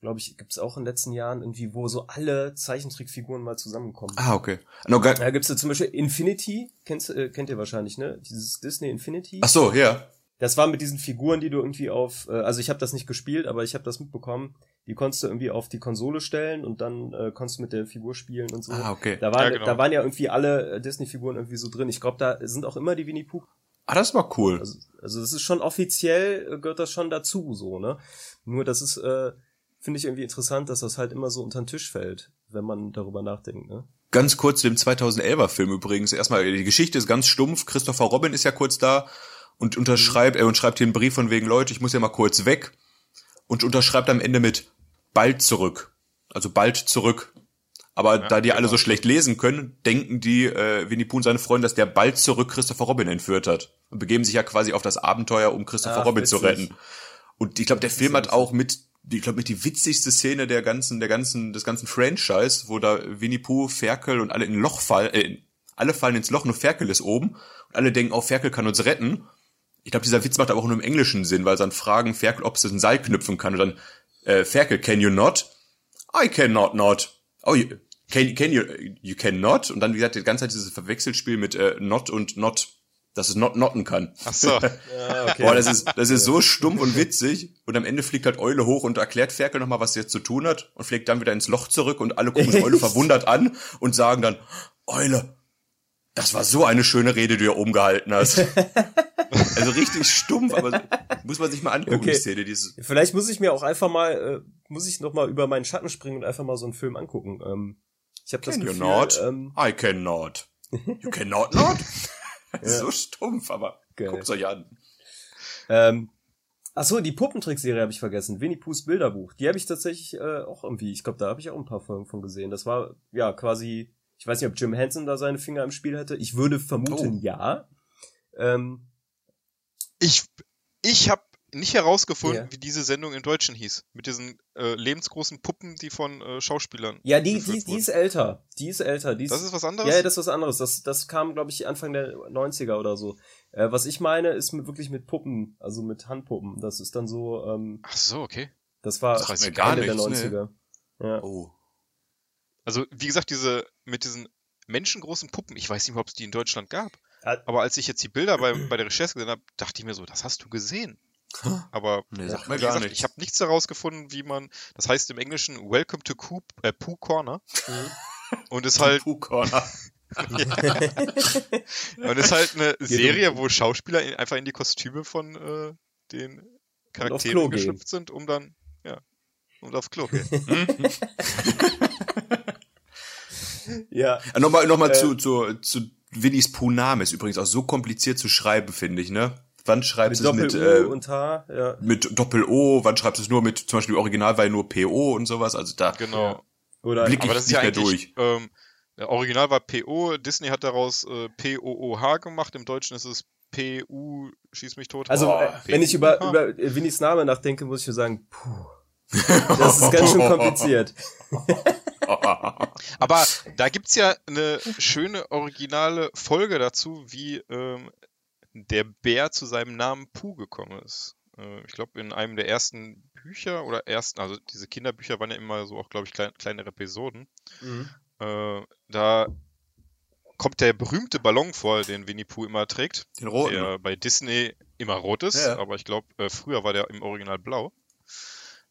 glaube ich, gibt es auch in den letzten Jahren irgendwie, wo so alle Zeichentrickfiguren mal zusammenkommen. Ah, okay. No, gar, Da gibt's ja zum Beispiel Infinity, kennst, äh, kennt ihr wahrscheinlich, ne? Dieses Disney Infinity. ach so, ja. Das war mit diesen Figuren, die du irgendwie auf, äh, also ich habe das nicht gespielt, aber ich habe das mitbekommen. Die konntest du irgendwie auf die Konsole stellen und dann äh, konntest du mit der Figur spielen und so. Ah, okay. Da waren, Ja, genau. da waren ja irgendwie alle äh, Disney-Figuren irgendwie so drin. Ich glaube, da sind auch immer die Winnie Pooh. Ah, das war cool. Also, also das ist schon offiziell, äh, gehört das schon dazu, so, ne? Nur das ist, äh, finde ich irgendwie interessant, dass das halt immer so unter den Tisch fällt, wenn man darüber nachdenkt, ne? Ganz kurz zu dem 2011er Film übrigens. Erstmal, die Geschichte ist ganz stumpf. Christopher Robin ist ja kurz da und unterschreibt, er unterschreibt hier einen Brief von wegen, Leute, ich muss ja mal kurz weg. Und unterschreibt am Ende mit bald zurück. Also bald zurück. Aber Ja, da die alle genau. so schlecht lesen können, denken die, äh, Winnie Pooh und seine Freunde, dass der bald zurück Christopher Robin entführt hat. Und begeben sich ja quasi auf das Abenteuer, um Christopher Ach, Robin zu witzig. retten. Und ich glaube, der Film hat auch mit, ich glaube, mit die witzigste Szene der ganzen, der ganzen, des ganzen Franchise, wo da Winnie Pooh, Ferkel und alle in ein Loch fallen, äh, alle fallen ins Loch, nur Ferkel ist oben. Und alle denken, oh, Ferkel kann uns retten. Ich glaube, dieser Witz macht aber auch nur im Englischen Sinn, weil sie dann fragen Ferkel, ob sie ein Seil knüpfen kann. Und dann, äh, Ferkel, can you not? I cannot not. Oh, you, can, can you, you cannot? Und dann, wie gesagt, die ganze Zeit dieses Verwechselspiel mit äh, not und not, dass es not notten kann. Ach so. Ja, okay. Boah, das ist, das ist so stumpf und witzig. Und am Ende fliegt halt Eule hoch und erklärt Ferkel nochmal, was sie jetzt zu tun hat und fliegt dann wieder ins Loch zurück und alle gucken Eule verwundert an und sagen dann, Eule, das war so eine schöne Rede, die du hier oben gehalten hast. also richtig stumpf, aber muss man sich mal angucken, Okay. die Szene. Dieses, Vielleicht muss ich mir auch einfach mal, äh, muss ich noch mal über meinen Schatten springen und einfach mal so einen Film angucken. Ähm, ich habe das can you Gefühl, not? ähm, I cannot. You cannot not? Ja. so stumpf, aber Geil. guckt's euch an. ähm, ach so, die Puppentrickserie habe ich vergessen. Winnie Poohs Bilderbuch. Die habe ich tatsächlich äh, auch irgendwie. Ich glaube, da habe ich auch ein paar Folgen von gesehen. Das war ja quasi. Ich weiß nicht, ob Jim Henson da seine Finger im Spiel hätte. Ich würde vermuten, Oh. ja. Ähm, Ich, ich habe nicht herausgefunden, Ja. wie diese Sendung im Deutschen hieß. Mit diesen äh, lebensgroßen Puppen, die von äh, Schauspielern. ja, die, die, die ist älter. Die ist älter. Die ist, Das ist was anderes? Ja, das ist was anderes. Das, das kam, glaube ich, Anfang der 90er oder so. Äh, was ich meine, ist mit, wirklich mit Puppen, also mit Handpuppen. Das ist dann so, ähm, Ach so, okay. das war Das mir gar Ende der nichts, 90er. Ja. Oh. Also, wie gesagt, diese, mit diesen menschengroßen Puppen, ich weiß nicht, ob es die in Deutschland gab. Aber als ich jetzt die Bilder bei, bei der Recherche gesehen habe, dachte ich mir so, das hast du gesehen. Aber Nee, wie mir gar gesagt, nichts. ich habe nichts herausgefunden, wie man, das heißt im Englischen Welcome to Coop, äh, Pooh Corner. Und ist halt, Pooh Corner. und ist halt eine Serie, wo Schauspieler in, einfach in die Kostüme von äh, den Charakteren geschlüpft sind, um dann, ja, um aufs Klo gehen. ja. Äh, Nochmal, nochmal Äh, zu, zu, zu Winnies Pooh-Name ist übrigens auch so kompliziert zu schreiben, finde ich, ne? Wann schreibst du es mit, äh, und H, ja. mit Doppel-O? Wann schreibst du es nur mit, zum Beispiel Original war ja nur PO und sowas? Also da Genau. Oder Blick- Aber ich das ist ja nicht mehr eigentlich, ähm, Der Original war PO, Disney hat daraus äh, POOH gemacht, im Deutschen ist es PU, schieß mich tot. Also, äh, wenn ich über, über Winnies Name nachdenke, muss ich nur sagen, puh. Das ist ganz schön kompliziert. Aber da gibt's ja eine schöne originale Folge dazu, wie ähm, der Bär zu seinem Namen Puh gekommen ist. Äh, ich glaube, in einem der ersten Bücher oder ersten, also diese Kinderbücher waren ja immer so auch, glaube ich, klein, kleinere Episoden. Mhm. Äh, da kommt der berühmte Ballon vor, den Winnie Pooh immer trägt. Den roten. Der bei Disney immer rot ist, ja. aber ich glaube, äh, früher war der im Original blau.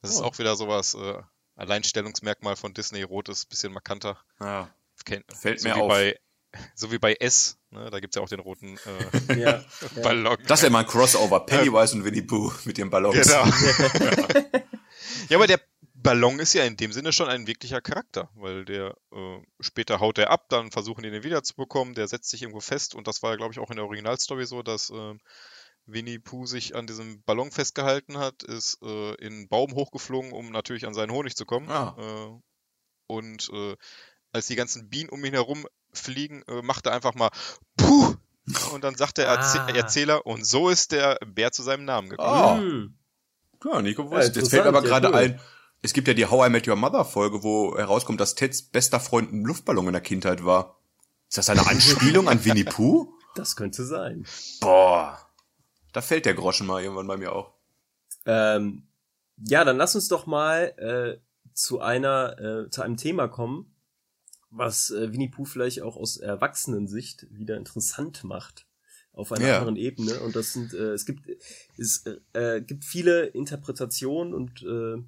Das oh. ist auch wieder sowas, äh, Alleinstellungsmerkmal von Disney, rot ist bisschen markanter. Ja. Fällt so mir wie auf. Bei, so wie bei S, ne? da gibt's ja auch den roten äh, ja, Ballon. Das wäre mal ein Crossover, Pennywise und Winnie Pooh mit den Ballons. Genau. ja, aber der Ballon ist ja in dem Sinne schon ein wirklicher Charakter, weil der äh, später haut er ab, dann versuchen die den wiederzubekommen, der setzt sich irgendwo fest und das war ja, glaube ich, auch in der Originalstory so, dass äh, Winnie Pooh sich an diesem Ballon festgehalten hat, ist äh, in einen Baum hochgeflogen, um natürlich an seinen Honig zu kommen. Ah. Äh, und äh, als die ganzen Bienen um ihn herum fliegen, äh, macht er einfach mal Puh! Und dann sagt der Erz Ah. Erzähler, und so ist der Bär zu seinem Namen gekommen. Oh. Ja, nicht Ja, gewusst. Jetzt fällt mir aber ja, gerade cool. ein, es gibt ja die How I Met Your Mother Folge, wo herauskommt, dass Teds bester Freund ein Luftballon in der Kindheit war. Ist das eine Anspielung an Winnie Pooh? Das könnte sein. Boah. Da fällt der Groschen mal irgendwann bei mir auch. Ähm, ja, dann lass uns doch mal äh, zu einer, äh, zu einem Thema kommen, was äh, Winnie Pooh vielleicht auch aus Erwachsenensicht wieder interessant macht auf einer Ja. anderen Ebene. Und das sind, äh, es gibt, es äh, äh, gibt viele Interpretationen und äh,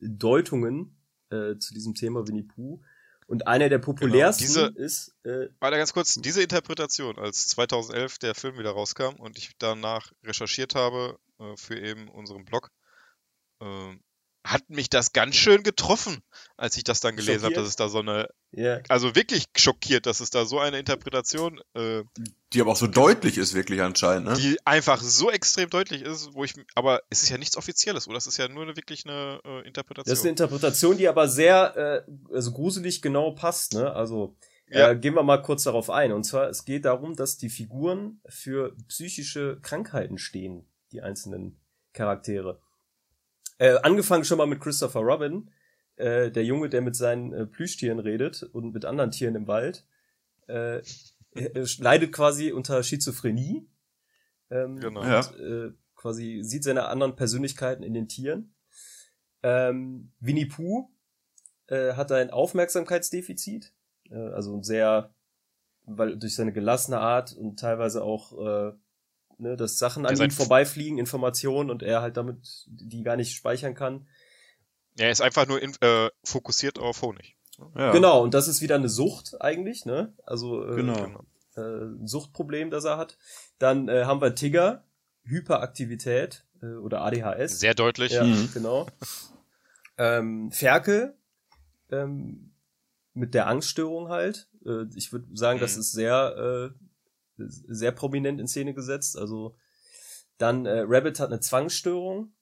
Deutungen äh, zu diesem Thema Winnie Pooh. Und einer der populärsten Diese- ist, äh, Warte ganz kurz, diese Interpretation, als 2011 der Film wieder rauskam und ich danach recherchiert habe äh, für eben unseren Blog, äh, hat mich das ganz schön getroffen, als ich das dann gelesen habe, dass es da so eine, ja, also wirklich schockiert, dass es da so eine Interpretation, äh, Die aber auch so deutlich ist wirklich anscheinend, ne? die einfach so extrem deutlich ist, wo ich, aber es ist ja nichts Offizielles, oder? Es ist ja nur eine, wirklich eine äh, Interpretation. Das ist eine Interpretation, die aber sehr äh, also gruselig genau passt. Ne? Also Ja. äh, gehen wir mal kurz darauf ein. Und zwar, es geht darum, dass die Figuren für psychische Krankheiten stehen, die einzelnen Charaktere. Äh, angefangen schon mal mit Christopher Robin, äh, der Junge, der mit seinen äh, Plüschtieren redet und mit anderen Tieren im Wald. Äh, leidet quasi unter Schizophrenie. Ähm, Genau. Ja. und, äh, quasi sieht seine anderen Persönlichkeiten in den Tieren. Ähm, Winnie Pooh äh, hat ein Aufmerksamkeitsdefizit, äh, also ein sehr, weil durch seine gelassene Art und teilweise auch, äh, ne, dass Sachen an ihm vorbeifliegen, Informationen und er halt damit die gar nicht speichern kann. er ist einfach nur in, äh, fokussiert auf Honig. Ja. Genau, und das ist wieder eine Sucht eigentlich, ne? Also äh, Genau. äh, ein Suchtproblem, das er hat. Dann äh, haben wir Tigger, Hyperaktivität äh, oder ADHS. Sehr deutlich. Ja, Mhm. genau. Ähm, Ferkel ähm, mit der Angststörung halt. Äh, ich würde sagen, das Mhm. ist sehr, äh, sehr prominent in Szene gesetzt. Also dann äh, Rabbit hat eine Zwangsstörung.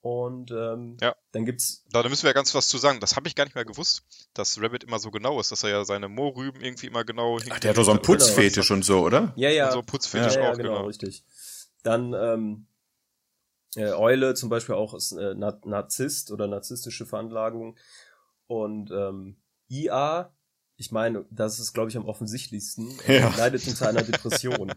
Und ähm, Ja. dann gibt's Da müssen wir ja ganz was zu sagen. Das habe ich gar nicht mehr gewusst, dass Rabbit immer so genau ist, dass er ja seine Moorrüben irgendwie immer genau Ach, der hat doch so einen Genau. Putzfetisch und so, oder? ja ja So Putzfetisch ja, ja, auch, genau, genau. richtig. Dann ähm, äh, Eule zum Beispiel auch ist äh, Na Narzisst oder narzisstische Veranlagung. Und ähm, IA, ich meine, das ist, glaube ich, am offensichtlichsten, Ja. leidet unter einer Depression.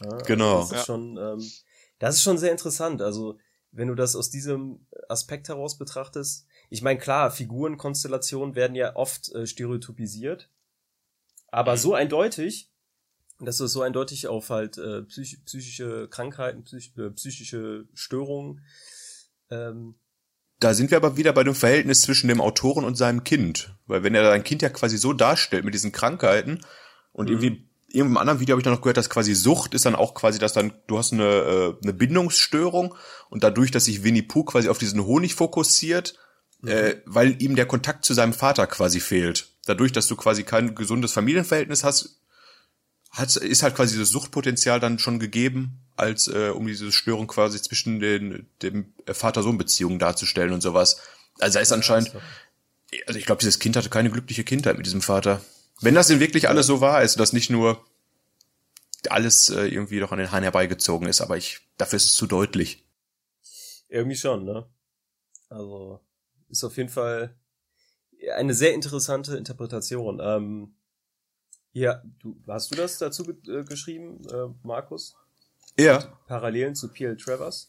Ja, also Genau. Das ist Ja. schon, ähm, das ist schon sehr interessant. Also, wenn du das aus diesem Aspekt heraus betrachtest, ich meine, klar, Figurenkonstellationen werden ja oft äh, stereotypisiert, aber Mhm. so eindeutig, dass du es so eindeutig auf halt äh, psych psychische Krankheiten, psych äh, psychische Störungen, ähm, Da sind wir aber wieder bei dem Verhältnis zwischen dem Autoren und seinem Kind. Weil wenn er sein Kind ja quasi so darstellt mit diesen Krankheiten und Mhm. irgendwie in irgendeinem anderen Video habe ich dann noch gehört, dass quasi Sucht ist dann auch quasi, dass dann du hast eine, äh, eine Bindungsstörung und dadurch, dass sich Winnie Pooh quasi auf diesen Honig fokussiert, äh, weil ihm der Kontakt zu seinem Vater quasi fehlt. Dadurch, dass du quasi kein gesundes Familienverhältnis hast, hat, ist halt quasi das Suchtpotenzial dann schon gegeben, als äh, um diese Störung quasi zwischen den dem Vater-Sohn-Beziehungen darzustellen und sowas. Also er ist anscheinend, also ich glaube, dieses Kind hatte keine glückliche Kindheit mit diesem Vater. Wenn das denn wirklich alles so wahr ist, dass nicht nur alles äh, irgendwie doch an den Hahn herbeigezogen ist, aber ich, dafür ist es zu deutlich. Irgendwie schon, ne? Also, ist auf jeden Fall eine sehr interessante Interpretation. Ähm, ja, du, hast du das dazu äh, geschrieben, äh, Markus? Ja. Parallelen zu P.L. Travers?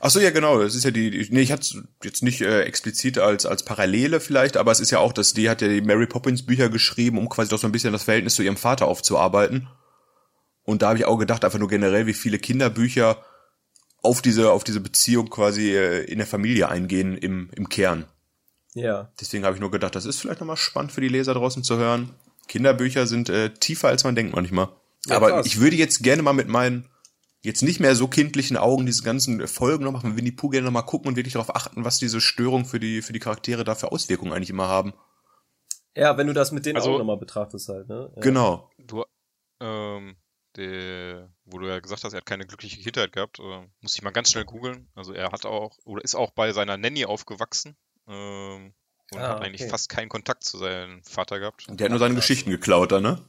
Ach so, ja, genau. Das ist ja die, die nee, ich hatte jetzt nicht äh, explizit als als Parallele vielleicht, aber es ist ja auch, dass die hat ja die Mary Poppins Bücher geschrieben, um quasi doch so ein bisschen das Verhältnis zu ihrem Vater aufzuarbeiten. Und da habe ich auch gedacht, einfach nur generell, wie viele Kinderbücher auf diese auf diese Beziehung quasi äh, in der Familie eingehen im im Kern. Ja. Deswegen habe ich nur gedacht, das ist vielleicht nochmal spannend für die Leser draußen zu hören. Kinderbücher sind äh, tiefer als man denkt manchmal. Ja, aber krass. ich würde jetzt gerne mal mit meinen jetzt nicht mehr so kindlichen Augen diese ganzen Folgen noch machen, wenn die Pooh gerne noch mal gucken und wirklich darauf achten, was diese Störungen für die für die Charaktere da für Auswirkungen eigentlich immer haben. Ja, wenn du das mit denen Also- auch nochmal betrachtest halt, ne? Ja. Genau. Du, ähm, der, wo du ja gesagt hast, er hat keine glückliche Kindheit gehabt, äh, muss ich mal ganz schnell googeln. Also er hat auch, oder ist auch bei seiner Nanny aufgewachsen ähm, und Ah, hat eigentlich okay. fast keinen Kontakt zu seinem Vater gehabt. Der hat nur seine Geschichten geklaut da, ne?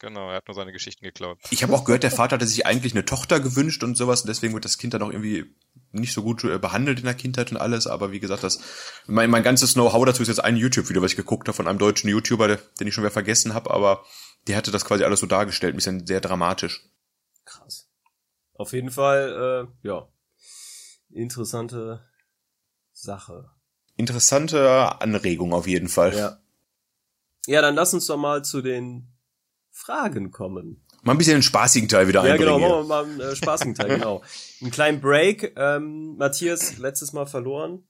Genau, er hat nur seine Geschichten geklaut. Ich habe auch gehört, der Vater hatte sich eigentlich eine Tochter gewünscht und sowas, und deswegen wird das Kind dann auch irgendwie nicht so gut äh, behandelt in der Kindheit und alles, aber wie gesagt, das mein, mein ganzes Know-how dazu ist jetzt ein YouTube-Video, was ich geguckt habe von einem deutschen YouTuber, den ich schon wieder vergessen habe, aber der hatte das quasi alles so dargestellt, ein bisschen sehr dramatisch. Krass. Auf jeden Fall, äh, ja. Interessante Sache. Interessante Anregung auf jeden Fall. Ja. Ja, dann lass uns doch mal zu den Fragen kommen. Mal ein bisschen den spaßigen Teil wieder Ja, einbringen. genau, hier. machen wir mal einen äh, spaßigen Teil, genau. Einen kleinen Break. Ähm, Matthias, letztes Mal verloren.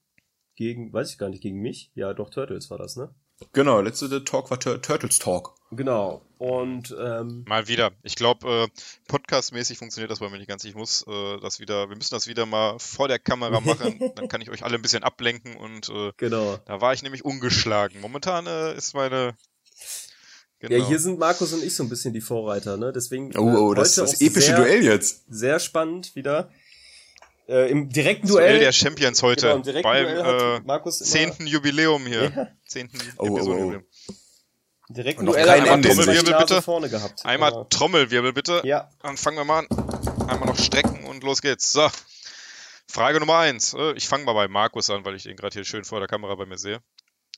Gegen, weiß ich gar nicht, gegen mich? Ja, doch, Turtles war das, ne? Genau, letzte Talk war Tur Turtles Talk. Genau. Und, ähm, Mal wieder. Ich glaube, äh, podcastmäßig funktioniert das bei mir nicht ganz. Ich muss äh, das wieder, wir müssen das wieder mal vor der Kamera machen. Dann kann ich euch alle ein bisschen ablenken und äh, genau. da war ich nämlich ungeschlagen. Momentan äh, ist meine. Genau. Ja, hier sind Markus und ich so ein bisschen die Vorreiter, ne? Deswegen. Oh, oh, äh, das ist das epische sehr, Duell jetzt. Sehr spannend wieder. Äh, Im direkten Duell Duell. der Champions heute genau, im direkten beim Duell äh, Markus immer, zehnten Jubiläum hier. Ja. Zehnten Oh, oh, oh. Und noch kein Ende. Nase Bitte. vorne gehabt. Einmal Aber- Trommelwirbel bitte. ja, Dann fangen wir mal an. Einmal noch strecken und los geht's. So. Frage Nummer eins. Äh, Ich fange mal bei Markus an, weil ich den gerade hier schön vor der Kamera bei mir sehe.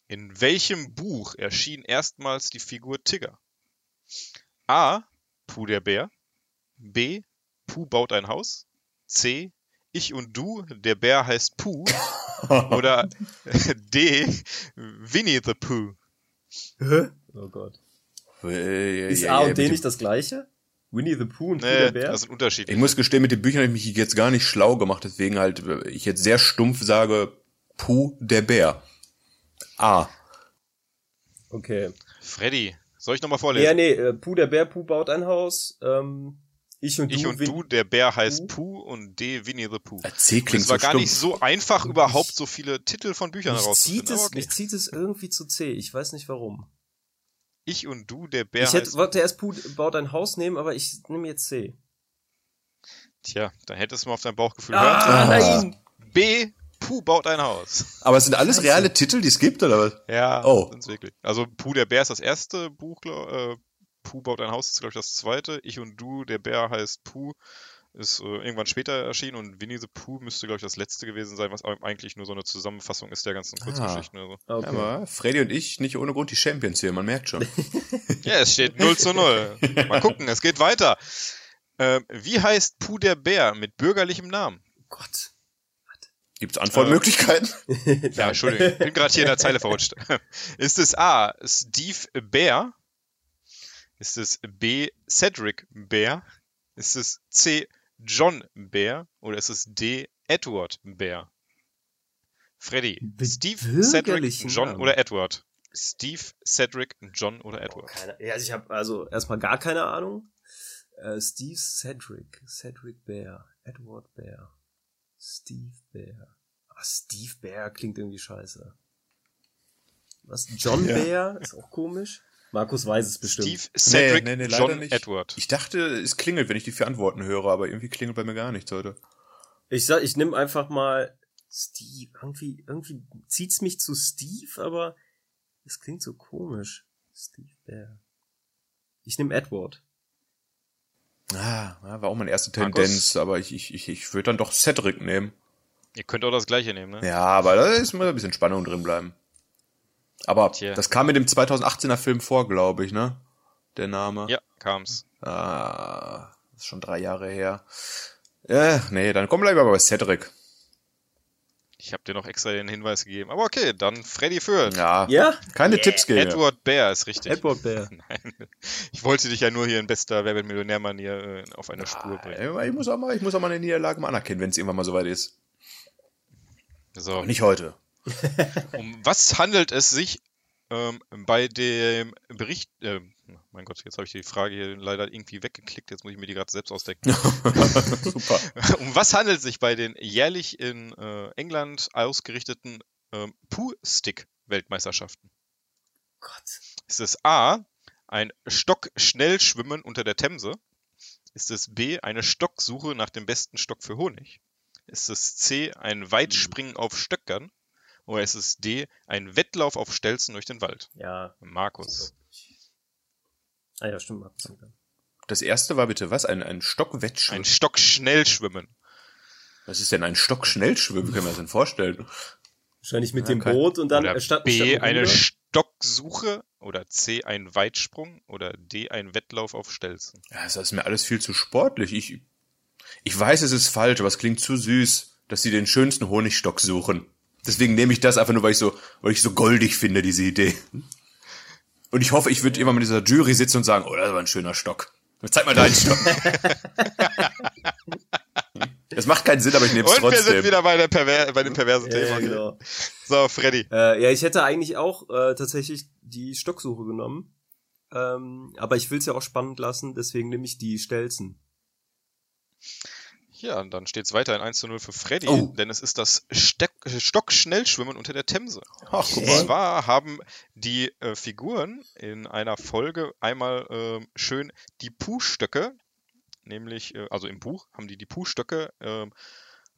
In welchem Buch erschien erstmals die Figur Tigger? A. Puh der Bär. B. Puh baut ein Haus. C. Ich und du, der Bär heißt Puh. Oder D. Winnie the Pooh. Oh Gott. Äh, Ist A und D nicht das gleiche? Winnie the Pooh und Pooh Nee, der Bär? das sind Unterschiede. Ich muss gestehen, mit den Büchern habe ich mich jetzt gar nicht schlau gemacht, deswegen halt äh, ich jetzt sehr stumpf sage, Puh, der Bär. Ah. Okay. Freddy, soll ich nochmal vorlesen? Ja, nee, äh, Puh der Bär, Puh baut ein Haus. Ähm, ich und Ich du. und Win- du, der Bär heißt Puh. Puh und D Winnie the Pooh. C Und klingt es war so gar stumpf. nicht so einfach, überhaupt so viele Titel von Büchern Mich zieht, herauszufinden. es, okay. mich zieht es irgendwie zu C. Ich weiß nicht warum. Ich und du, der Bär ich hätte, wollte erst Puh baut ein Haus nehmen, aber ich nehme jetzt C. Tja, dann hättest du mal auf dein Bauchgefühl Ah, hören. nein! B, Puh baut ein Haus. Aber es sind alles reale Titel, die es gibt, oder was? Ja, Oh. sind's wirklich. Also Puh, der Bär ist das erste Buch, glaub, äh, Puh baut ein Haus ist, glaube ich, das zweite. Ich und du, der Bär heißt Puh, ist äh, irgendwann später erschienen und Winnie the Pooh müsste, glaube ich, das letzte gewesen sein, was eigentlich nur so eine Zusammenfassung ist der ganzen Kurzgeschichten. Also. Okay. Aber Freddy und ich nicht ohne Grund die Champions hier, man merkt schon. Ja, es steht 0 zu 0. Mal gucken, es geht weiter. Ähm, wie heißt Puh der Bär mit bürgerlichem Namen? Gott. Gibt's Antwortmöglichkeiten? Ja, Entschuldigung, ich bin gerade hier in der Zeile verrutscht. Ist es A. Steve Bär? Ist es B. Cedric Bär? Ist es C. John Bär? Oder ist es D. Edward Bär? Freddy, Steve, Cedric, John Namen. oder Edward? Steve, Cedric, John oder Edward? Keine, ja, also ich habe also erstmal gar keine Ahnung. Äh, Steve Cedric, Cedric Bear, Edward Bear, Steve Bear. Ah, Steve Bear klingt irgendwie scheiße. Was? John Ja. Bear? Ist auch komisch. Markus weiß es bestimmt. Steve, Cedric, nee, nee, leider John, nicht. Edward. Ich dachte, es klingelt, wenn ich die vier Antworten höre, aber irgendwie klingelt bei mir gar nichts heute. Ich sag, ich nehme einfach mal Steve. Irgendwie, irgendwie zieht's mich zu Steve, aber es klingt so komisch. Steve Bear. Ich nehme Edward. Ah, war auch meine erste Markus? Tendenz, aber ich, ich, ich, ich würde dann doch Cedric nehmen. Ihr könnt auch das gleiche nehmen, ne? Ja, aber da ist immer ein bisschen Spannung drin bleiben. Aber Tja. das kam mit dem 2018er Film vor, glaube ich, ne? Der Name. Ja, kam's. Ah, das ist schon drei Jahre her. Äh, nee, dann komm bleiben wir bei Cedric. Ich habe dir noch extra den Hinweis gegeben. Aber okay, dann Freddy Fürth. Ja, Ja? keine Tipps geben. Edward Bear ist richtig. Edward Bear. Nein. Ich wollte dich ja nur hier in bester Wer wird Millionär-Manier äh, auf eine Spur bringen. Ich muss auch mal, ich muss auch mal eine Niederlage mal anerkennen, wenn es irgendwann mal soweit ist. So, Aber nicht heute. um was handelt es sich ähm, bei dem Bericht, äh, mein Gott, jetzt habe ich die Frage hier leider irgendwie weggeklickt, jetzt muss ich mir die gerade selbst ausdenken. Super. um was handelt es sich bei den jährlich in äh, England ausgerichteten ähm, Poo-Stick-Weltmeisterschaften? Gott. Ist es A, ein Stockschnellschwimmen unter der Themse? Ist es B, eine Stocksuche nach dem besten Stock für Honig? Ist es C, ein Weitspringen auf Stöckern? Oder ist es D, ein Wettlauf auf Stelzen durch den Wald? Ja. Markus. Ah ja, stimmt. Markus. Das erste war bitte was? Ein, ein Ein Stockwettschwimmen. Stockschnellschwimmen. Was ist denn ein Stockschnellschwimmen? Können wir uns denn vorstellen? Wahrscheinlich mit Ja, dem Boot und dann Oder statt B, statt eine. Stocksuche? Oder C, ein Weitsprung? Oder D, ein Wettlauf auf Stelzen? Ja, das ist mir alles viel zu sportlich. Ich, ich weiß, es ist falsch, aber es klingt zu süß, dass sie den schönsten Honigstock suchen. Deswegen nehme ich das einfach nur, weil ich so, weil ich so goldig finde, diese Idee. Und ich hoffe, ich würde immer mit dieser Jury sitzen und sagen, oh, das war ein schöner Stock. Zeig mal deinen Stock. Das macht keinen Sinn, aber ich nehme es Und wir sind trotzdem. wieder bei, der Perver bei dem perversen Ja, Thema. ja, genau. So, Freddy. Äh, ja, ich hätte eigentlich auch äh, tatsächlich die Stocksuche genommen. Ähm, aber ich will es ja auch spannend lassen, deswegen nehme ich die Stelzen. Ja, und dann steht es weiter in 1 zu 0 für Freddy, Oh. denn es ist das Steck Stockschnellschwimmen unter der Themse. Ach, guck Und zwar haben die äh, Figuren in einer Folge einmal ähm, schön die Puhstöcke, nämlich, äh, also im Buch haben die die Puhstöcke ähm,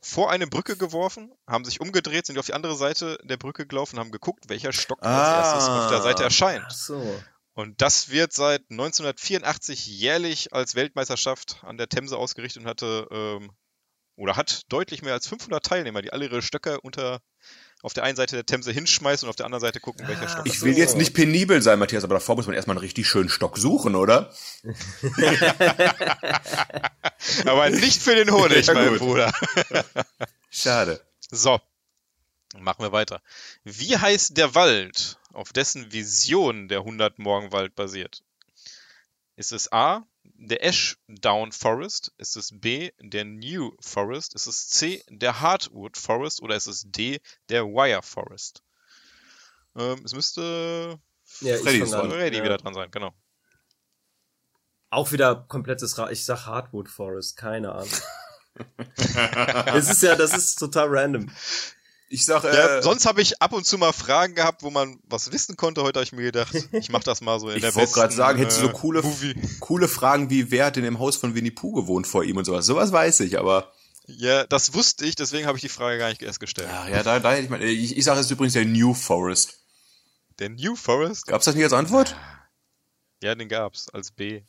vor eine Brücke geworfen, haben sich umgedreht, sind auf die andere Seite der Brücke gelaufen, haben geguckt, welcher Stock als Ah. erstes auf der Seite erscheint. Ach so. Und das wird seit 1984 jährlich als Weltmeisterschaft an der Themse ausgerichtet und hatte ähm, oder hat deutlich mehr als 500 Teilnehmer, die alle ihre Stöcke unter auf der einen Seite der Themse hinschmeißen und auf der anderen Seite gucken, welcher Ah, Stock Ich will jetzt nicht penibel sein, Matthias, aber davor muss man erstmal einen richtig schönen Stock suchen, oder? Aber nicht für den Honig, Ja, mein. Bruder. Schade. So, machen wir weiter. Wie heißt der Wald, auf dessen Vision der 100 Morgenwald basiert? Ist es A, der Ashdown Forest? Ist es B, der New Forest? Ist es C, der Hardwood Forest? Oder ist es D, der Wire Forest? Ähm, es müsste Ja, Freddy. Freddy Ja. wieder dran sein, genau. Auch wieder komplettes Ra Ich sag Hardwood Forest, keine Ahnung. das ist ja, das ist total random. Ich sag, Ja, äh, sonst habe ich ab und zu mal Fragen gehabt, wo man was wissen konnte. Heute habe ich mir gedacht, ich mache das mal so in Ich der wollte besten, gerade sagen, hättest du so äh, coole- Movie. coole Fragen wie, wer hat in dem Haus von Winnie Pooh gewohnt vor ihm und sowas. Sowas weiß ich, aber Ja, das wusste ich, deswegen habe ich die Frage gar nicht erst gestellt. ja, ja da, da hätte ich mal, ich, ich sage es ist übrigens der New Forest. Der New Forest? Gab's das nicht als Antwort? Ja, den gab's als B.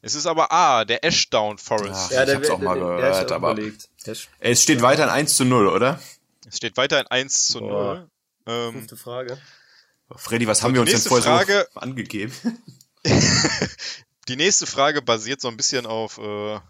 Es ist aber A, der Ashdown Forest. Ach, ich hab's auch mal der- der gehört, aber- überlegt. Der Es steht weiter in 1 zu 0, oder? Es steht weiter in 1 zu 0. Boah. Ähm, fünfte Frage. Freddy, was haben wir die uns denn nächste vorher Frage- so angegeben? die nächste Frage basiert so ein bisschen auf äh,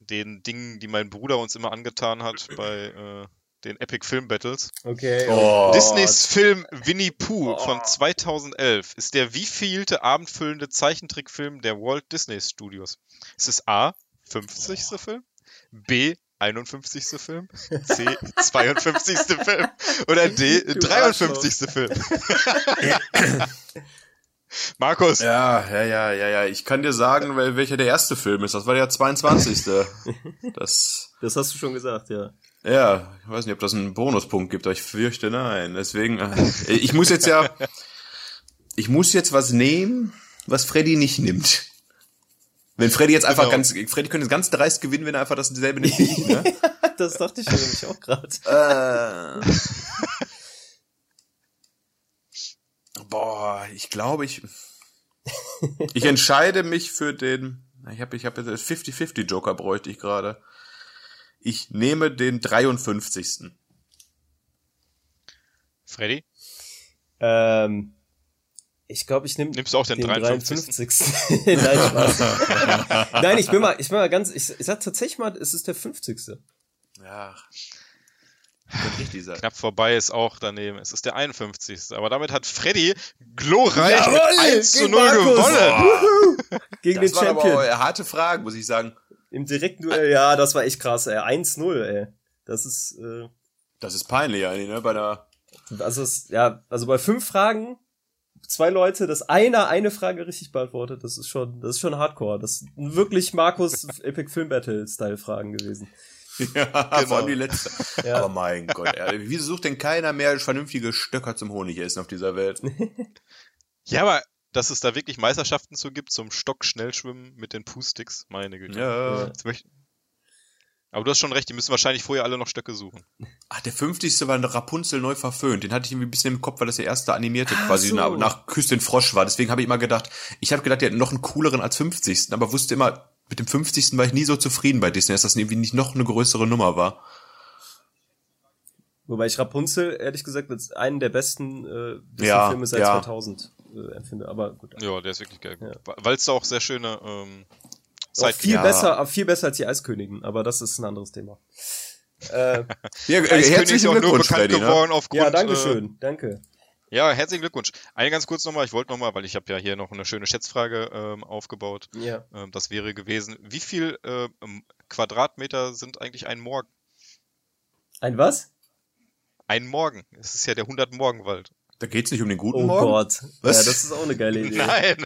den Dingen, die mein Bruder uns immer angetan hat bei äh, den Epic Film Battles. Okay. Oh. Disneys Film Winnie Pooh von 2011 ist der wievielte abendfüllende Zeichentrickfilm der Walt Disney Studios? Ist es A, 50. Film, B, 51. Film, C, 52. Film oder D, Du 53. Film? Markus, Ja, ja, ja, ja, ja. Ich kann dir sagen, wel- welcher der erste Film ist. Das war der 22. Das, Das hast du schon gesagt, ja. ja, ich weiß nicht, ob das einen Bonuspunkt gibt, aber ich fürchte nein. Deswegen, äh, ich muss jetzt ja, ich muss jetzt was nehmen, was Freddy nicht nimmt. Wenn Freddy jetzt einfach Genau. ganz, Freddy könnte ganz dreist gewinnen, wenn er einfach dasselbe wie ich, ne? Das dachte ich nämlich auch gerade. Äh. Boah, ich glaube, ich. Ich entscheide mich für den, ich habe ich hab jetzt 50-50 Joker bräuchte ich gerade. Ich nehme den 53. Freddy? Ähm, ich glaube, ich nehme Nimmst du auch den, 53. 53. Nein, Spaß. Nein, ich bin mal, ich bin mal ganz, ich, ich sag tatsächlich mal, es ist der 50. Ja. Richtig sein. Knapp vorbei ist auch daneben. Es ist der 51. Aber damit hat Freddy glorreich Jawohl, mit 1 zu gegen 0 Markus. gewonnen. Gegen Das den waren aber Champion. auch harte Fragen, muss ich sagen. Im direkten Duell, ja, das war echt krass, ey. 1-0, ey. Das ist, äh, Das ist peinlich eigentlich, ne? Bei der also es, ja, also bei fünf Fragen, zwei Leute, dass einer eine Frage richtig beantwortet, das ist schon, das ist schon hardcore. Das sind wirklich Markus Epic Film Battle Style Fragen gewesen. Ja, Genau. vor allem die letzte. Ja. Aber mein Gott, wieso sucht denn keiner mehr vernünftige Stöcker zum Honigessen auf dieser Welt? Ja, aber dass es da wirklich Meisterschaften zu gibt zum Stockschnellschwimmen mit den Poo-Sticks, meine Güte. Ja. Jetzt möcht- Aber du hast schon recht, die müssen wahrscheinlich vorher alle noch Stöcke suchen. Ach, der 50. war Rapunzel neu verföhnt. Den hatte ich irgendwie ein bisschen im Kopf, weil das der erste animierte Ach quasi so. nach, nach Küss den Frosch war. Deswegen habe ich immer gedacht, ich habe gedacht, die hätten noch einen cooleren als 50. Aber wusste immer, mit dem 50. war ich nie so zufrieden bei Disney, dass das irgendwie nicht noch eine größere Nummer war. Wobei ich Rapunzel, ehrlich gesagt, als einen der besten äh, Ja, Disney-Filme seit ja. 2000 äh, empfinde. Aber gut. Ja, der ist wirklich geil. Ja. Weil es da auch sehr schöne ähm, Auch Sidekick viel Ja. besser, auch viel besser als die Eiskönigin, aber das ist ein anderes Thema. äh, Ja, äh, herzlichen Glückwunsch, bekannt Freddy, ne? aufgrund. ja, Äh, Dankeschön, danke. ja, herzlichen Glückwunsch. Eine ganz kurz nochmal, ich wollte nochmal, weil ich habe ja hier noch eine schöne Schätzfrage ähm, aufgebaut. Ja. Ähm, das wäre gewesen, wie viel äh, Quadratmeter sind eigentlich ein Morgen? Ein was? Ein Morgen. Es ist ja der 100 Morgenwald. Da geht's nicht um den guten Oh Morgen. Gott. Was? Ja, das ist auch eine geile Idee. Nein.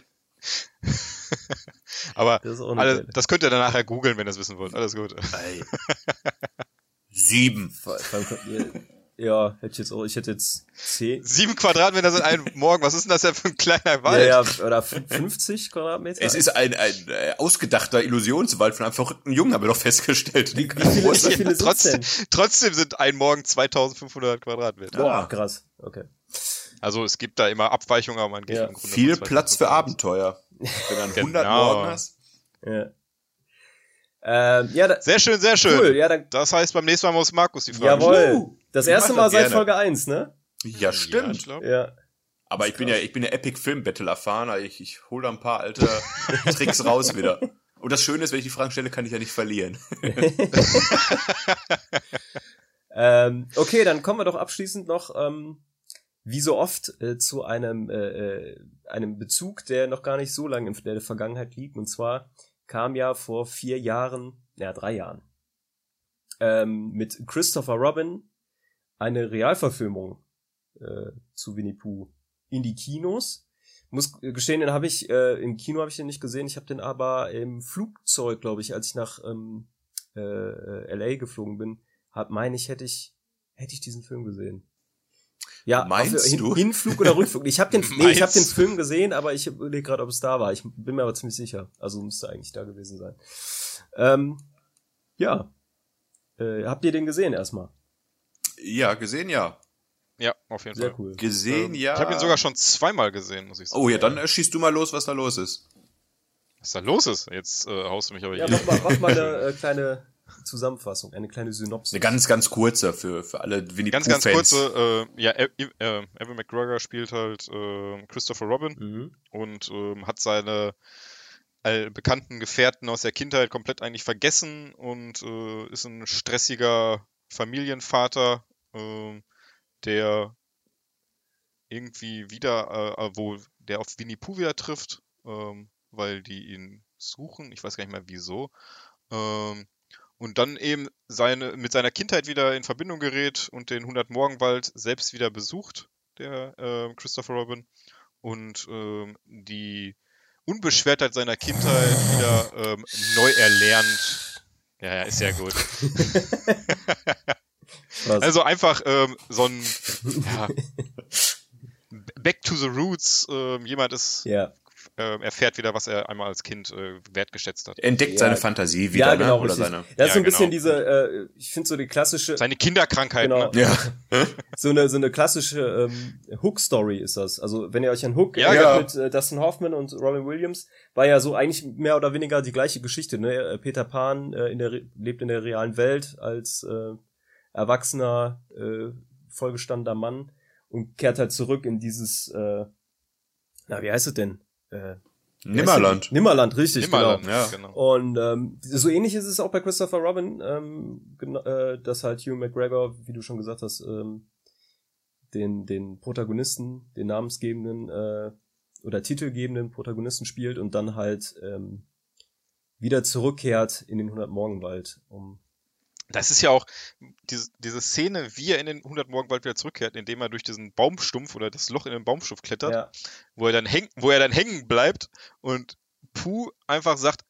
Aber Das alle, das könnt ihr dann nachher googeln, wenn ihr es wissen wollt. Alles gut. Ey. Sieben. Ja, hätte ich jetzt auch, ich hätte jetzt 10. Sieben Quadratmeter sind ein Morgen. Was ist denn das denn für ein kleiner Wald? Ja, ja, oder 50 Quadratmeter. Es ist ein, ein äh, ausgedachter Illusionswald von einem verrückten Jungen, haben wir doch festgestellt. Wie- wie viele- wie viele trotzdem, denn? trotzdem sind ein Morgen 2500 Quadratmeter. Boah, krass. Okay. Also es gibt da immer Abweichungen, aber man geht Ja. im Grunde Viel Platz für 2500. Abenteuer. Wenn du dann 100 Genau. Morgen hast. Ja. Ähm, ja, da, Sehr schön, sehr schön. cool. Ja, dann, Das heißt, beim nächsten Mal muss Markus die Frage jawohl. Wuhu. Das erste Mal das seit gerne. Folge 1, ne? Ja, stimmt. glaub. Ja. Aber ich bin ja, ich bin ja Epic Film Battle erfahren. also Ich, ich hole da ein paar alte Tricks raus wieder. Und das Schöne ist, wenn ich die Fragen stelle, kann ich ja nicht verlieren. Ähm, okay, dann kommen wir doch abschließend noch, ähm, wie so oft, äh, zu einem, äh, äh, einem Bezug, der noch gar nicht so lange in der Vergangenheit liegt. Und zwar kam ja vor vier Jahren, ja, drei Jahren, ähm, mit Christopher Robin eine Realverfilmung äh, zu Winnie Pooh in die Kinos. Muss gestehen, den habe ich, äh, im Kino habe ich den nicht gesehen, ich habe den aber im Flugzeug, glaube ich, als ich nach ähm, äh, äh, LA geflogen bin, hab, meine ich, hätte ich, hätte ich diesen Film gesehen. Ja, Meinst auf, hin, du? Hinflug oder Rückflug. Ich habe den, nee, ich habe Meinst den? Film gesehen, aber ich überlege gerade, ob es da war. Ich bin mir aber ziemlich sicher. Also müsste eigentlich da gewesen sein. Ähm, ja. Äh, habt ihr den gesehen erstmal? Ja, gesehen ja. Ja, auf jeden Sehr Fall. cool. Gesehen Ähm, ja. Ich habe ihn sogar schon zweimal gesehen, muss ich sagen. Oh ja, dann äh, schießt du mal los, was da los ist. Was da los ist? Jetzt äh, haust du mich aber Ja, hier. mach mal, mach mal eine äh, kleine Zusammenfassung, eine kleine Synopsis. Eine ganz, ganz kurze für, für alle Winnie Ganz, ganz Fans. kurze, äh, ja, E- äh, Evan McGregor spielt halt äh, Christopher Robin Mhm. und ähm, hat seine all bekannten Gefährten aus der Kindheit komplett eigentlich vergessen und äh, ist ein stressiger Familienvater, ähm, der irgendwie wieder, äh, äh, wo der auf Winnie Pooh wieder trifft, ähm, weil die ihn suchen. Ich weiß gar nicht mehr wieso. Ähm, und dann eben seine, mit seiner Kindheit wieder in Verbindung gerät und den 100 Morgenwald selbst wieder besucht, der äh, Christopher Robin. Und ähm, die Unbeschwertheit seiner Kindheit wieder ähm, neu erlernt. Ja, ja, ist ja gut. Also einfach ähm, so ein ja, Back to the Roots. Ähm, jemand ist ja. Äh, erfährt wieder, was er einmal als Kind äh, wertgeschätzt hat. Entdeckt Ja. seine Fantasie wieder, ja, genau, ne? Oder richtig. seine. Das ist Ja, so ein bisschen genau. diese, äh, ich finde so die klassische, Seine Kinderkrankheit, Genau. ne? Ja. so eine so eine klassische ähm, Hook-Story ist das. Also wenn ihr euch an Hook Ja, erinnert genau. mit äh, Dustin Hoffman und Robin Williams, war ja so eigentlich mehr oder weniger die gleiche Geschichte. Ne? Äh, Peter Pan äh, in der, lebt in der realen Welt als äh, erwachsener, äh, vollgestandener Mann und kehrt halt zurück in dieses, äh, na wie heißt es denn? Äh, Nimmerland. Nimmerland, richtig, Nimmerland, genau. ja. genau. Und ähm, so ähnlich ist es auch bei Christopher Robin, ähm, gena- äh, dass halt Hugh McGregor, wie du schon gesagt hast, ähm, den, den Protagonisten, den namensgebenden äh, oder titelgebenden Protagonisten spielt und dann halt ähm, wieder zurückkehrt in den 100 Morgenwald, um Das ist ja auch diese, diese Szene, wie er in den 100 Morgenwald wieder zurückkehrt, indem er durch diesen Baumstumpf oder das Loch in den Baumstumpf klettert, ja, wo er dann häng, wo er dann hängen bleibt und Puh einfach sagt,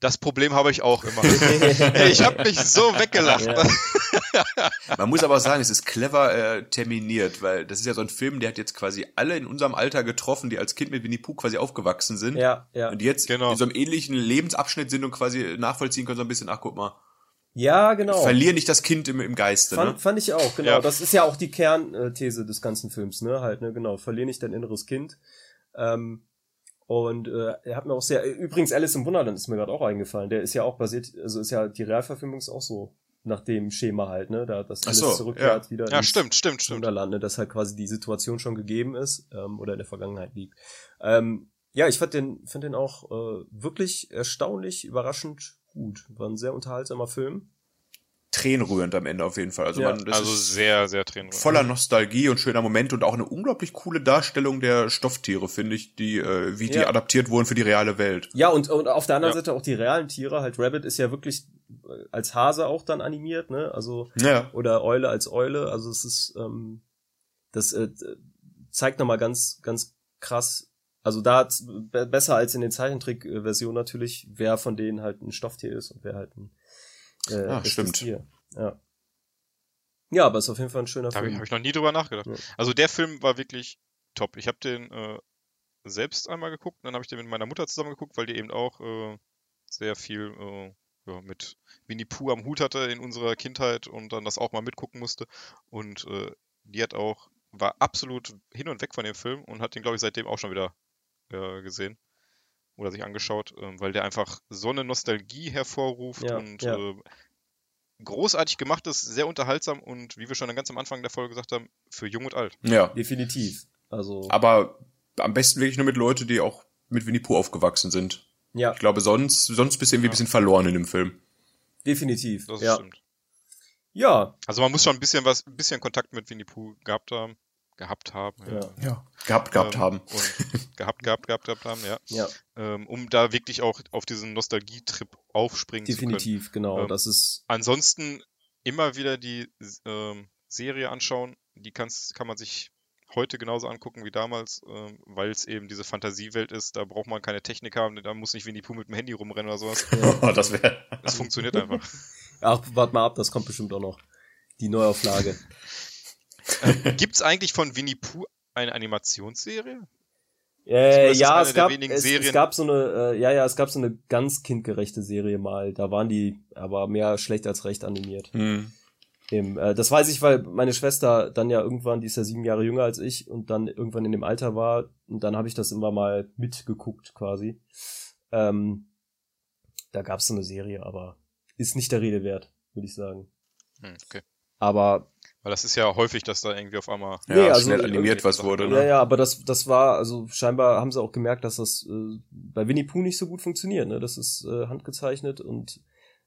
das Problem habe ich auch immer. Ich habe mich so weggelacht. Ja. Man muss aber auch sagen, es ist clever äh, terminiert, weil das ist ja so ein Film, der hat jetzt quasi alle in unserem Alter getroffen, die als Kind mit Winnie Pooh quasi aufgewachsen sind. ja, ja. Und die jetzt Genau. in so einem ähnlichen Lebensabschnitt sind und quasi nachvollziehen können, so ein bisschen, ach guck mal, Ja, genau. verlier nicht das Kind im, im Geiste, Fand, ne? fand ich auch, genau. Ja. Das ist ja auch die Kernthese des ganzen Films, ne? Halt, ne, genau. Verlier nicht dein inneres Kind. Ähm, und äh, er hat mir auch sehr. Übrigens, Alice im Wunderland ist mir gerade auch eingefallen. Der ist ja auch basiert, also ist ja die Realverfilmung ist auch so nach dem Schema halt, ne? Da das Alice so, zurückkehrt wieder Ja, stimmt, stimmt, stimmt. Wunderland, ne? Dass halt quasi die Situation schon gegeben ist ähm, oder in der Vergangenheit liegt. Ähm, ja, ich fand den, fand den auch äh, wirklich erstaunlich, überraschend gut. War ein sehr unterhaltsamer Film. Tränenrührend am Ende auf jeden Fall. Also, Ja, man, das Also ist sehr, sehr tränenrührend. voller Nostalgie und schöner Moment und auch eine unglaublich coole Darstellung der Stofftiere, finde ich, die, äh, wie die Ja. adaptiert wurden für die reale Welt. Ja, und, und auf der anderen Ja. Seite auch die realen Tiere, halt Rabbit ist ja wirklich äh, als Hase auch dann animiert, ne? Also, Ja. oder Eule als Eule. Also es ist, ähm, das äh, zeigt nochmal ganz, ganz krass, also da be- besser als in den Zeichentrick-Versionen natürlich, wer von denen halt ein Stofftier ist und wer halt ein äh, Ah, echtes stimmt. Tier. Ja. Ja, aber ist auf jeden Fall ein schöner Da habe ich, Film. hab ich noch nie drüber nachgedacht. Ja. Also der Film war wirklich top. Ich habe den äh, selbst einmal geguckt, dann habe ich den mit meiner Mutter zusammen geguckt, weil die eben auch äh, sehr viel äh, ja, mit Winnie Pooh am Hut hatte in unserer Kindheit und dann das auch mal mitgucken musste. Und äh, die hat auch, war absolut hin und weg von dem Film und hat den, glaube ich, seitdem auch schon wieder äh, gesehen oder sich angeschaut, ähm, weil der einfach so eine Nostalgie hervorruft Ja, und ja. Äh, großartig gemacht ist, sehr unterhaltsam und wie wir schon ganz am Anfang der Folge gesagt haben, für jung und alt. Ja. Definitiv. Also, Aber am besten wirklich nur mit Leuten, die auch mit Winnie Pooh aufgewachsen sind. ja, Ich glaube, sonst, sonst bist du irgendwie ein bisschen verloren in dem Film. definitiv. Das ja. stimmt. ja, Also man muss schon ein bisschen was, ein bisschen Kontakt mit Winnie Pooh gehabt haben. Gehabt haben, ja. ja, Ja. Gehabt, gehabt Ähm, haben. Und gehabt, gehabt, gehabt, gehabt haben, ja. ja, Ähm, um da wirklich auch auf diesen Nostalgietrip aufspringen zu können. definitiv, genau. Ähm, das ist, Ansonsten immer wieder die ähm, Serie anschauen. Die kann's, kann man sich heute genauso angucken wie damals, ähm, weil es eben diese Fantasiewelt ist. Da braucht man keine Technik haben, da muss nicht Winnie Pooh mit dem Handy rumrennen oder sowas. Oh, das wäre. Das funktioniert einfach. ach, warte mal ab, das kommt bestimmt auch noch. Die Neuauflage. Gibt's eigentlich von Winnie Pooh eine Animationsserie? Äh, ja, es gab, es, es gab so eine, äh, ja, ja, es gab so eine ganz kindgerechte Serie mal. Da waren die aber mehr schlecht als recht animiert. Hm. Im, äh, das weiß ich, weil meine Schwester dann ja irgendwann, die ist ja sieben Jahre jünger als ich und dann irgendwann in dem Alter war und dann habe ich das immer mal mitgeguckt quasi. Ähm, da gab es so eine Serie, aber ist nicht der Rede wert, würde ich sagen. Hm, okay. Aber Weil das ist ja häufig, dass da irgendwie auf einmal. Ja, Nee, also schnell animiert was wurde, Ja, ne? ja, aber das, das war, also scheinbar haben sie auch gemerkt, dass das äh, bei Winnie Pooh nicht so gut funktioniert. Ne? Das ist äh, handgezeichnet und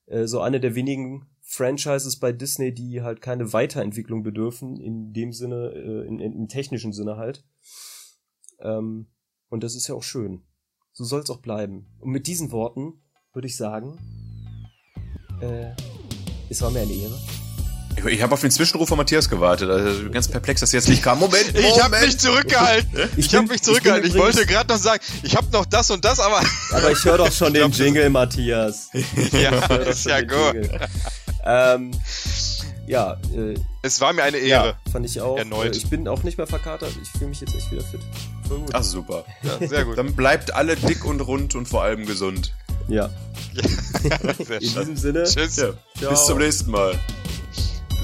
äh, so eine der wenigen Franchises bei Disney, die halt keine Weiterentwicklung bedürfen, in dem Sinne, äh, in, in, im technischen Sinne halt. Ähm, und das ist ja auch schön. So soll es auch bleiben. Und mit diesen Worten würde ich sagen, äh, es war mir eine Ehre. Ich, ich habe auf den Zwischenruf von Matthias gewartet. Also ganz perplex, dass er jetzt nicht kam. Moment, Moment. Ich habe mich zurückgehalten. Ich Ich, habe mich ich zurückgehalten. bin Ich, wollte gerade noch sagen, ich habe noch das und das, aber Aber ich höre doch schon den Jingle, Matthias. ja, ist ja gut. Ähm, ja, äh, Es war mir eine ja, Ehre. fand ich auch. Erneut. Ich bin auch nicht mehr verkatert. Ich fühle mich jetzt echt wieder fit. Voll gut. Ach super. Ja, sehr gut. Dann bleibt alle dick und rund und vor allem gesund. Ja. sehr In schön. diesem Sinne. Tschüss. Ja. Bis zum nächsten Mal.